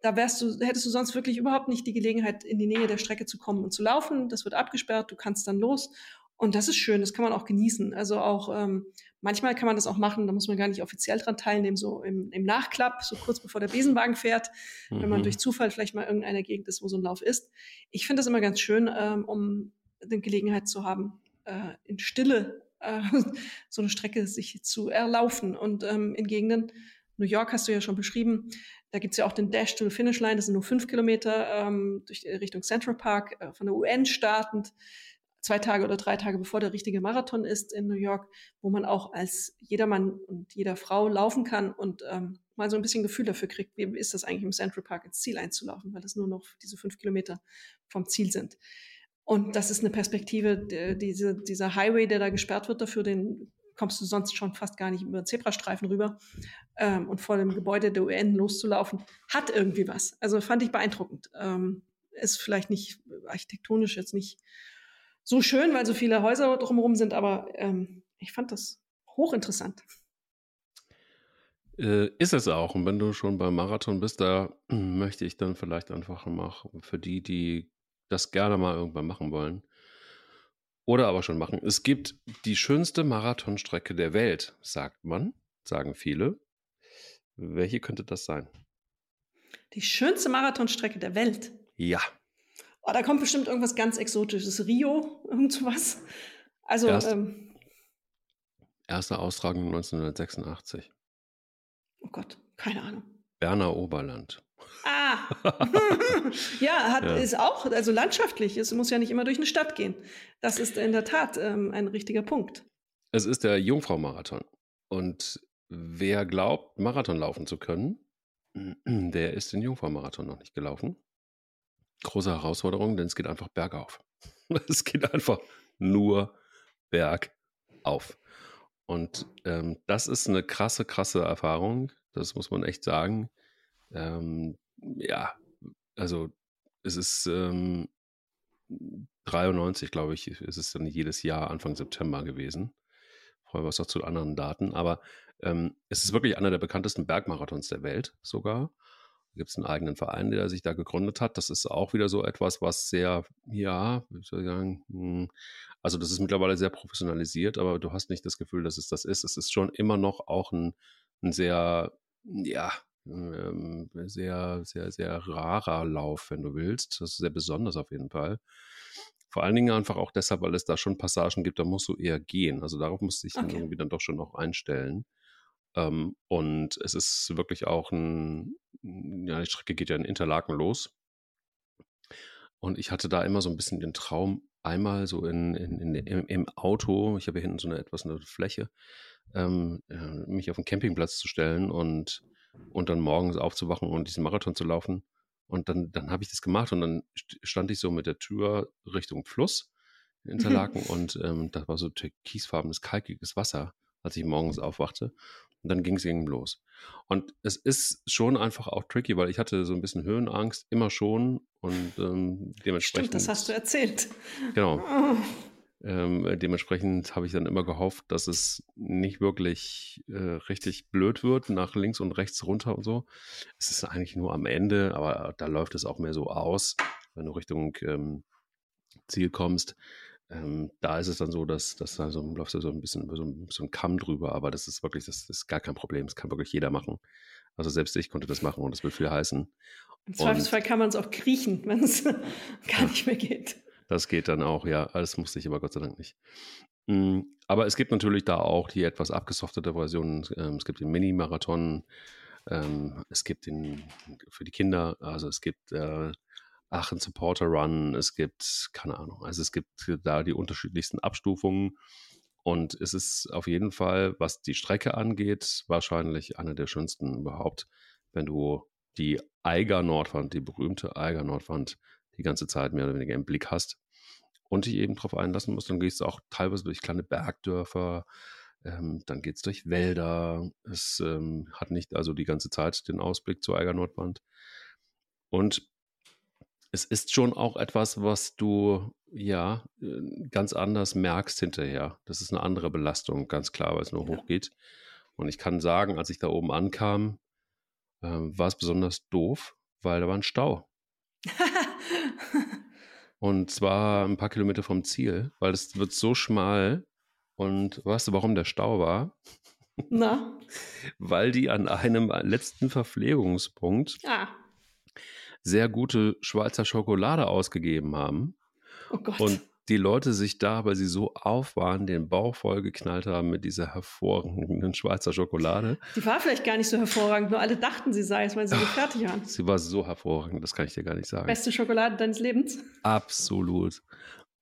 da wärst du, hättest du sonst wirklich überhaupt nicht die Gelegenheit, in die Nähe der Strecke zu kommen und zu laufen. Das wird abgesperrt, du kannst dann los. Und das ist schön, das kann man auch genießen. Also auch ähm, manchmal kann man das auch machen, da muss man gar nicht offiziell dran teilnehmen, so im, im Nachklapp, so kurz bevor der Besenwagen fährt, mhm. wenn man mhm. durch Zufall vielleicht mal irgendeiner Gegend ist, wo so ein Lauf ist. Ich finde das immer ganz schön, ähm, um eine Gelegenheit zu haben, äh, in Stille äh, [laughs] so eine Strecke sich zu erlaufen. Und ähm, in Gegenden, New York hast du ja schon beschrieben, da gibt's ja auch den Dash to the Finish Line, das sind nur fünf Kilometer ähm, durch Richtung Central Park, äh, von der UN startend, zwei Tage oder drei Tage bevor der richtige Marathon ist in New York, wo man auch als jedermann und jeder Frau laufen kann und ähm, mal so ein bisschen Gefühl dafür kriegt, wie ist das eigentlich im Central Park ins Ziel einzulaufen, weil das nur noch diese fünf Kilometer vom Ziel sind. Und das ist eine Perspektive, die, diese, dieser Highway, der da gesperrt wird dafür, den kommst du sonst schon fast gar nicht über Zebrastreifen rüber ähm, und vor dem Gebäude der UN loszulaufen, hat irgendwie was. Also fand ich beeindruckend. Ähm, ist vielleicht nicht architektonisch jetzt nicht so schön, weil so viele Häuser drumherum sind, aber ähm, ich fand das hochinteressant. Äh, ist es auch. Und wenn du schon beim Marathon bist, da [clears throat] möchte ich dann vielleicht einfach mal für die, die das gerne mal irgendwann machen wollen, oder aber schon machen. Es gibt die schönste Marathonstrecke der Welt, sagt man, sagen viele. Welche könnte das sein? Die schönste Marathonstrecke der Welt? Ja. Oh, da kommt bestimmt irgendwas ganz Exotisches. Rio, irgendwas. Also. Erst, ähm, erste Austragung 1986. Oh Gott, keine Ahnung. Berner Oberland. Ah, [laughs] ja, hat, ja. ist auch, also landschaftlich, es muss ja nicht immer durch eine Stadt gehen. Das ist in der Tat ähm, ein richtiger Punkt. Es ist der Jungfrau-Marathon. Und wer glaubt, Marathon laufen zu können, [clears throat] der ist den Jungfrau-Marathon noch nicht gelaufen. Große Herausforderung, denn es geht einfach bergauf. [laughs] Es geht einfach nur bergauf. Und ähm, das ist eine krasse, krasse Erfahrung. Das muss man echt sagen. Ähm, ja, also es ist ähm, 93, glaube ich, ist es dann jedes Jahr Anfang September gewesen. Vorher war es auch zu anderen Daten, aber ähm, es ist wirklich einer der bekanntesten Bergmarathons der Welt sogar. Da gibt es einen eigenen Verein, der sich da gegründet hat. Das ist auch wieder so etwas, was sehr, ja, wie soll ich sagen, hm, also das ist mittlerweile sehr professionalisiert, aber du hast nicht das Gefühl, dass es das ist. Es ist schon immer noch auch ein, ein sehr, ja, ähm, sehr, sehr, sehr rarer Lauf, wenn du willst. Das ist sehr besonders auf jeden Fall. Vor allen Dingen einfach auch deshalb, weil es da schon Passagen gibt, da musst du eher gehen. Also darauf musst du dich okay. dann irgendwie dann doch schon noch einstellen. Ähm, und es ist wirklich auch ein, ja, die Strecke geht ja in Interlaken los. Und ich hatte da immer so ein bisschen den Traum, einmal so in, in, in im, im, Auto, ich habe hier hinten so eine etwas eine Fläche, ähm, äh, mich auf den Campingplatz zu stellen und und dann morgens aufzuwachen und diesen Marathon zu laufen. Und dann, dann habe ich das gemacht und dann stand ich so mit der Tür Richtung Fluss in [laughs] Interlaken und ähm, das war so türkisfarbenes, kalkiges Wasser, als ich morgens aufwachte. Und dann ging es irgendwie los. Und es ist schon einfach auch tricky, weil ich hatte so ein bisschen Höhenangst, immer schon. Und ähm, dementsprechend. Stimmt, das hast du erzählt. Genau. Oh. Ähm, dementsprechend habe ich dann immer gehofft, dass es nicht wirklich äh, richtig blöd wird, nach links und rechts runter und so. Es ist eigentlich nur am Ende, aber da läuft es auch mehr so aus, wenn du Richtung ähm, Ziel kommst. Ähm, da ist es dann so, dass, dass da so läuft so ein bisschen so ein, so ein Kamm drüber, aber das ist wirklich, das ist gar kein Problem. Das kann wirklich jeder machen. Also selbst ich konnte das machen und das will viel heißen. Im Zweifelsfall kann man es auch kriechen, [laughs] wenn es gar nicht mehr geht. Das geht dann auch, ja. Das musste ich aber Gott sei Dank nicht. Mm, aber es gibt natürlich da auch die etwas abgesoftete Version. Ähm, es gibt den Mini-Marathon. Ähm, es gibt den für die Kinder, also es gibt äh, Aachen Supporter Run. Es gibt, keine Ahnung, also es gibt da die unterschiedlichsten Abstufungen. Und es ist auf jeden Fall, was die Strecke angeht, wahrscheinlich eine der schönsten überhaupt, wenn du die Eiger Nordwand, die berühmte Eiger Nordwand die ganze Zeit mehr oder weniger im Blick hast. und dich eben drauf einlassen musst. Dann gehst du auch teilweise durch kleine Bergdörfer, ähm, dann geht es durch Wälder. Es ähm, hat nicht also die ganze Zeit den Ausblick zur Eiger Nordwand. Und es ist schon auch etwas, was du ja äh, ganz anders merkst hinterher. Das ist eine andere Belastung, ganz klar, weil es nur ja. hochgeht. Und ich kann sagen, als ich da oben ankam, äh, war es besonders doof, weil da war ein Stau. [laughs] und zwar ein paar Kilometer vom Ziel, weil es wird so schmal. Und weißt du, warum der Stau war? Na? [laughs] weil die an einem letzten Verpflegungspunkt ah sehr gute Schweizer Schokolade ausgegeben haben. Oh Gott. Und die Leute sich da, weil sie so auf waren, den Bauch vollgeknallt haben mit dieser hervorragenden Schweizer Schokolade. Die war vielleicht gar nicht so hervorragend, nur alle dachten, sie sei es, weil sie so fertig waren. Sie war so hervorragend, das kann ich dir gar nicht sagen. Beste Schokolade deines Lebens? Absolut.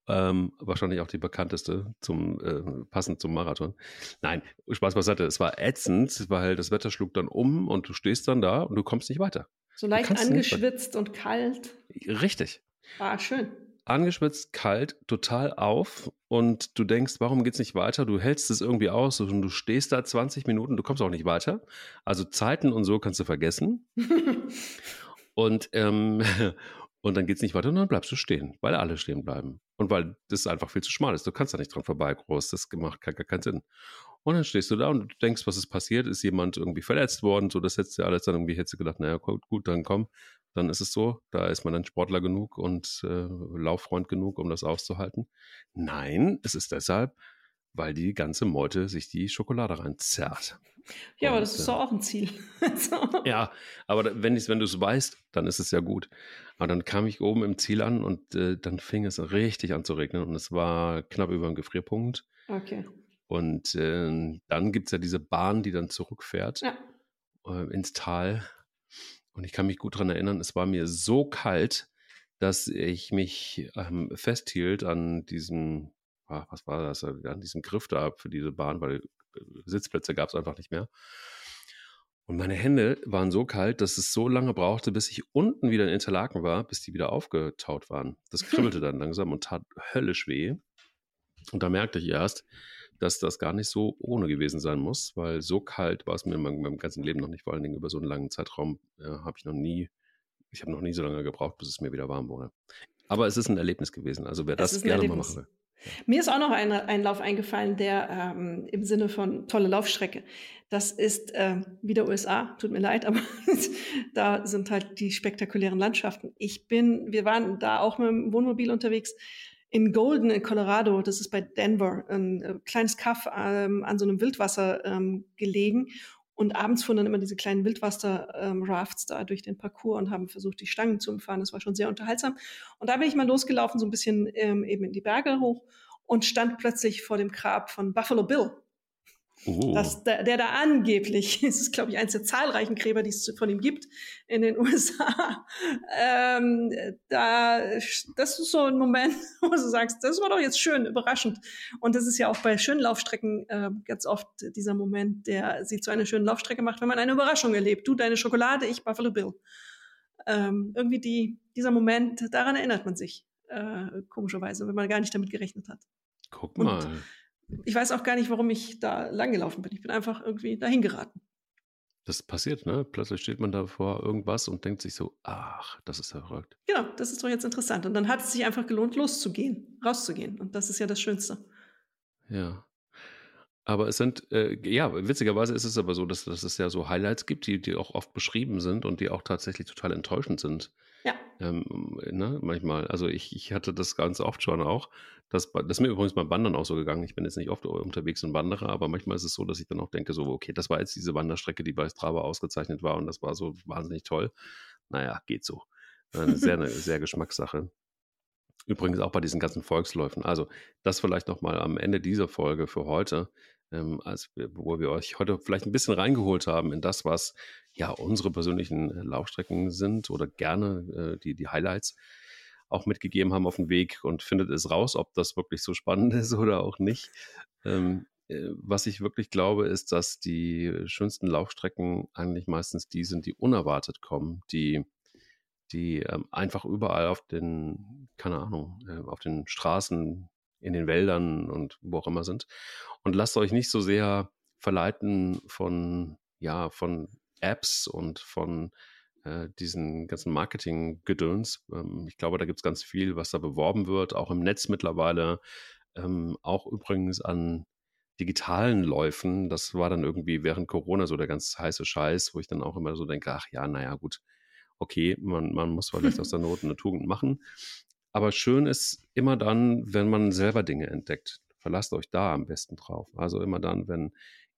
Ähm, wahrscheinlich auch die bekannteste, zum, äh, passend zum Marathon. Nein, Spaß beiseite. Es war ätzend, weil das Wetter schlug dann um und du stehst dann da und du kommst nicht weiter. So leicht angeschwitzt und kalt. Richtig. Ah, schön. Angeschwitzt, kalt, total auf und du denkst, warum geht es nicht weiter? Du hältst es irgendwie aus und du stehst da 20 Minuten, du kommst auch nicht weiter. Also Zeiten und so kannst du vergessen. [laughs] und, ähm, [laughs] und dann geht es nicht weiter und dann bleibst du stehen, weil alle stehen bleiben. Und weil das einfach viel zu schmal ist. Du kannst da nicht dran vorbei groß. Das macht gar keinen Sinn. Und dann stehst du da und du denkst, was ist passiert? Ist jemand irgendwie verletzt worden? So, das hättest du alles dann irgendwie, hättest du gedacht, naja, gut, gut, dann komm, dann ist es so. Da ist man dann Sportler genug und äh, Lauffreund genug, um das auszuhalten. Nein, es ist deshalb, weil die ganze Meute sich die Schokolade reinzerrt. Ja, und, aber das ist doch auch ein Ziel. [laughs] ja, aber wenn, wenn du es weißt, dann ist es ja gut. Aber dann kam ich oben im Ziel an und äh, dann fing es richtig an zu regnen und es war knapp über dem Gefrierpunkt. Okay. Und äh, dann gibt es ja diese Bahn, die dann zurückfährt ja. äh, ins Tal. Und ich kann mich gut daran erinnern, es war mir so kalt, dass ich mich ähm, festhielt an diesem, ach, was war das, an diesem Griff da für diese Bahn, weil äh, Sitzplätze gab es einfach nicht mehr. Und meine Hände waren so kalt, dass es so lange brauchte, bis ich unten wieder in Interlaken war, bis die wieder aufgetaut waren. Das kribbelte [laughs] dann langsam und tat höllisch weh. Und da merkte ich erst, dass das gar nicht so ohne gewesen sein muss, weil so kalt war es mir in meinem, meinem ganzen Leben noch nicht, vor allen Dingen über so einen langen Zeitraum äh, habe ich noch nie, ich habe noch nie so lange gebraucht, bis es mir wieder warm wurde. Aber es ist ein Erlebnis gewesen, also wer das gerne Erlebnis. mal machen will. Mir ist auch noch ein, ein Lauf eingefallen, der ähm, im Sinne von tolle Laufstrecke. Das ist äh, wieder USA, tut mir leid, [laughs] aber da sind halt die spektakulären Landschaften. Ich bin, wir waren da auch mit dem Wohnmobil unterwegs in Golden in Colorado, das ist bei Denver, ein äh, kleines Kaff ähm, an so einem Wildwasser ähm, gelegen. Und abends fuhren dann immer diese kleinen Wildwasser-Rafts ähm, da durch den Parcours und haben versucht, die Stangen zu umfahren. Das war schon sehr unterhaltsam. Und da bin ich mal losgelaufen, so ein bisschen ähm, eben in die Berge hoch und stand plötzlich vor dem Grab von Buffalo Bill. Oh. Das, der, der, da angeblich, [laughs] es ist, glaube ich, eines der zahlreichen Gräber, die es von ihm gibt in den [laughs] USA. Ähm, da, das ist so ein Moment, [laughs] wo du sagst, das war doch jetzt schön, überraschend. Und das ist ja auch bei schönen Laufstrecken äh, ganz oft dieser Moment, der sie zu einer schönen Laufstrecke macht, wenn man eine Überraschung erlebt. Du, deine Schokolade, ich Buffalo Bill. Ähm, irgendwie die, dieser Moment, daran erinnert man sich, äh, komischerweise, wenn man gar nicht damit gerechnet hat. Guck mal. Und ich weiß auch gar nicht, warum ich da langgelaufen bin. Ich bin einfach irgendwie dahin geraten. Das passiert, ne? Plötzlich steht man da vor irgendwas und denkt sich so, ach, das ist ja verrückt. Genau, das ist doch jetzt interessant. Und dann hat es sich einfach gelohnt, loszugehen, rauszugehen. Und das ist ja das Schönste. Ja. Aber es sind, äh, ja, witzigerweise ist es aber so, dass, dass es ja so Highlights gibt, die, die auch oft beschrieben sind und die auch tatsächlich total enttäuschend sind. Ja. Ähm, ne, manchmal. Also ich, ich hatte das ganz oft schon auch. Das, das ist mir übrigens beim Wandern auch so gegangen. Ich bin jetzt nicht oft unterwegs und wandere, aber manchmal ist es so, dass ich dann auch denke, so, okay, das war jetzt diese Wanderstrecke, die bei Strava ausgezeichnet war und das war so wahnsinnig toll. Naja, geht so. Eine sehr, eine sehr [laughs] Geschmackssache. Übrigens auch bei diesen ganzen Volksläufen. Also das vielleicht nochmal am Ende dieser Folge für heute ähm, als wir, wo wir euch heute vielleicht ein bisschen reingeholt haben in das, was ja unsere persönlichen äh, Laufstrecken sind oder gerne äh, die, die Highlights auch mitgegeben haben auf den Weg und findet es raus, ob das wirklich so spannend [laughs] ist oder auch nicht. Ähm, äh, was ich wirklich glaube, ist, dass die schönsten Laufstrecken eigentlich meistens die sind, die unerwartet kommen, die die ähm, einfach überall auf den, keine Ahnung, äh, auf den Straßen, in den Wäldern und wo auch immer sind. Und lasst euch nicht so sehr verleiten von, ja, von Apps und von äh, diesen ganzen Marketing-Gedöns. Ähm, ich glaube, da gibt es ganz viel, was da beworben wird, auch im Netz mittlerweile. Ähm, auch übrigens an digitalen Läufen. Das war dann irgendwie während Corona so der ganz heiße Scheiß, wo ich dann auch immer so denke, ach ja, naja, gut, okay, man, man muss vielleicht aus der Not [laughs] eine Tugend machen. Aber schön ist immer dann, wenn man selber Dinge entdeckt. Verlasst euch da am besten drauf. Also immer dann, wenn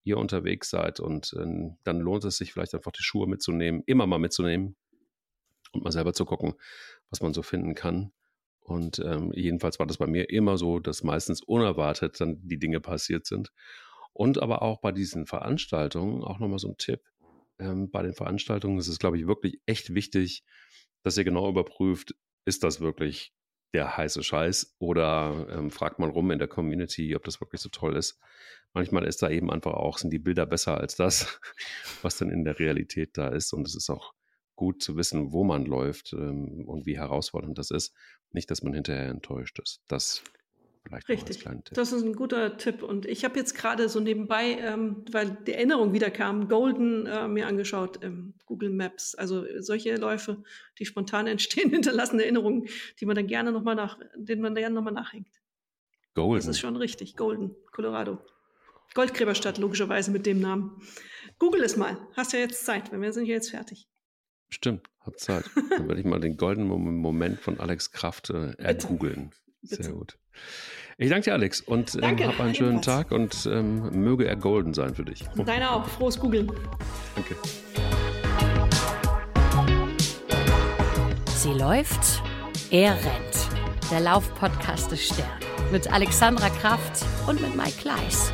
ihr unterwegs seid und äh, dann lohnt es sich vielleicht einfach die Schuhe mitzunehmen, immer mal mitzunehmen und mal selber zu gucken, was man so finden kann. Und ähm, jedenfalls war das bei mir immer so, dass meistens unerwartet dann die Dinge passiert sind. Und aber auch bei diesen Veranstaltungen, auch nochmal so ein Tipp, ähm, bei den Veranstaltungen ist es, glaube ich, wirklich echt wichtig, dass ihr genau überprüft, ist das wirklich der heiße Scheiß oder ähm, fragt mal rum in der Community, ob das wirklich so toll ist. Manchmal ist da eben einfach auch, sind die Bilder besser als das, [laughs] was dann in der Realität da ist. Und es ist auch gut zu wissen, wo man läuft ähm, und wie herausfordernd das ist. Nicht, dass man hinterher enttäuscht ist. Das vielleicht Richtig. Das ist ein guter Tipp. Und ich habe jetzt gerade so nebenbei, ähm, weil die Erinnerung wieder kam, Golden äh, mir angeschaut, ähm, Google Maps. Also solche Läufe, die spontan [laughs] entstehen, hinterlassen Erinnerungen, die man dann gerne nochmal nach, denen man gerne nochmal nachhängt. Golden. Das ist schon richtig. Golden, Colorado. Goldgräberstadt, logischerweise mit dem Namen. Google es mal. Hast ja jetzt Zeit, weil wir sind ja jetzt fertig. Stimmt, hab Zeit. Dann werde ich mal den goldenen Moment von Alex Kraft äh, ergoogeln. Sehr gut. Ich danke dir, Alex, und ähm, hab einen schönen Tag und ähm, möge er golden sein für dich. Deiner auch. Frohes Googeln. Danke. Sie läuft, er rennt. Der Laufpodcast des Stern. Mit Alexandra Kraft und mit Mike Kleiss.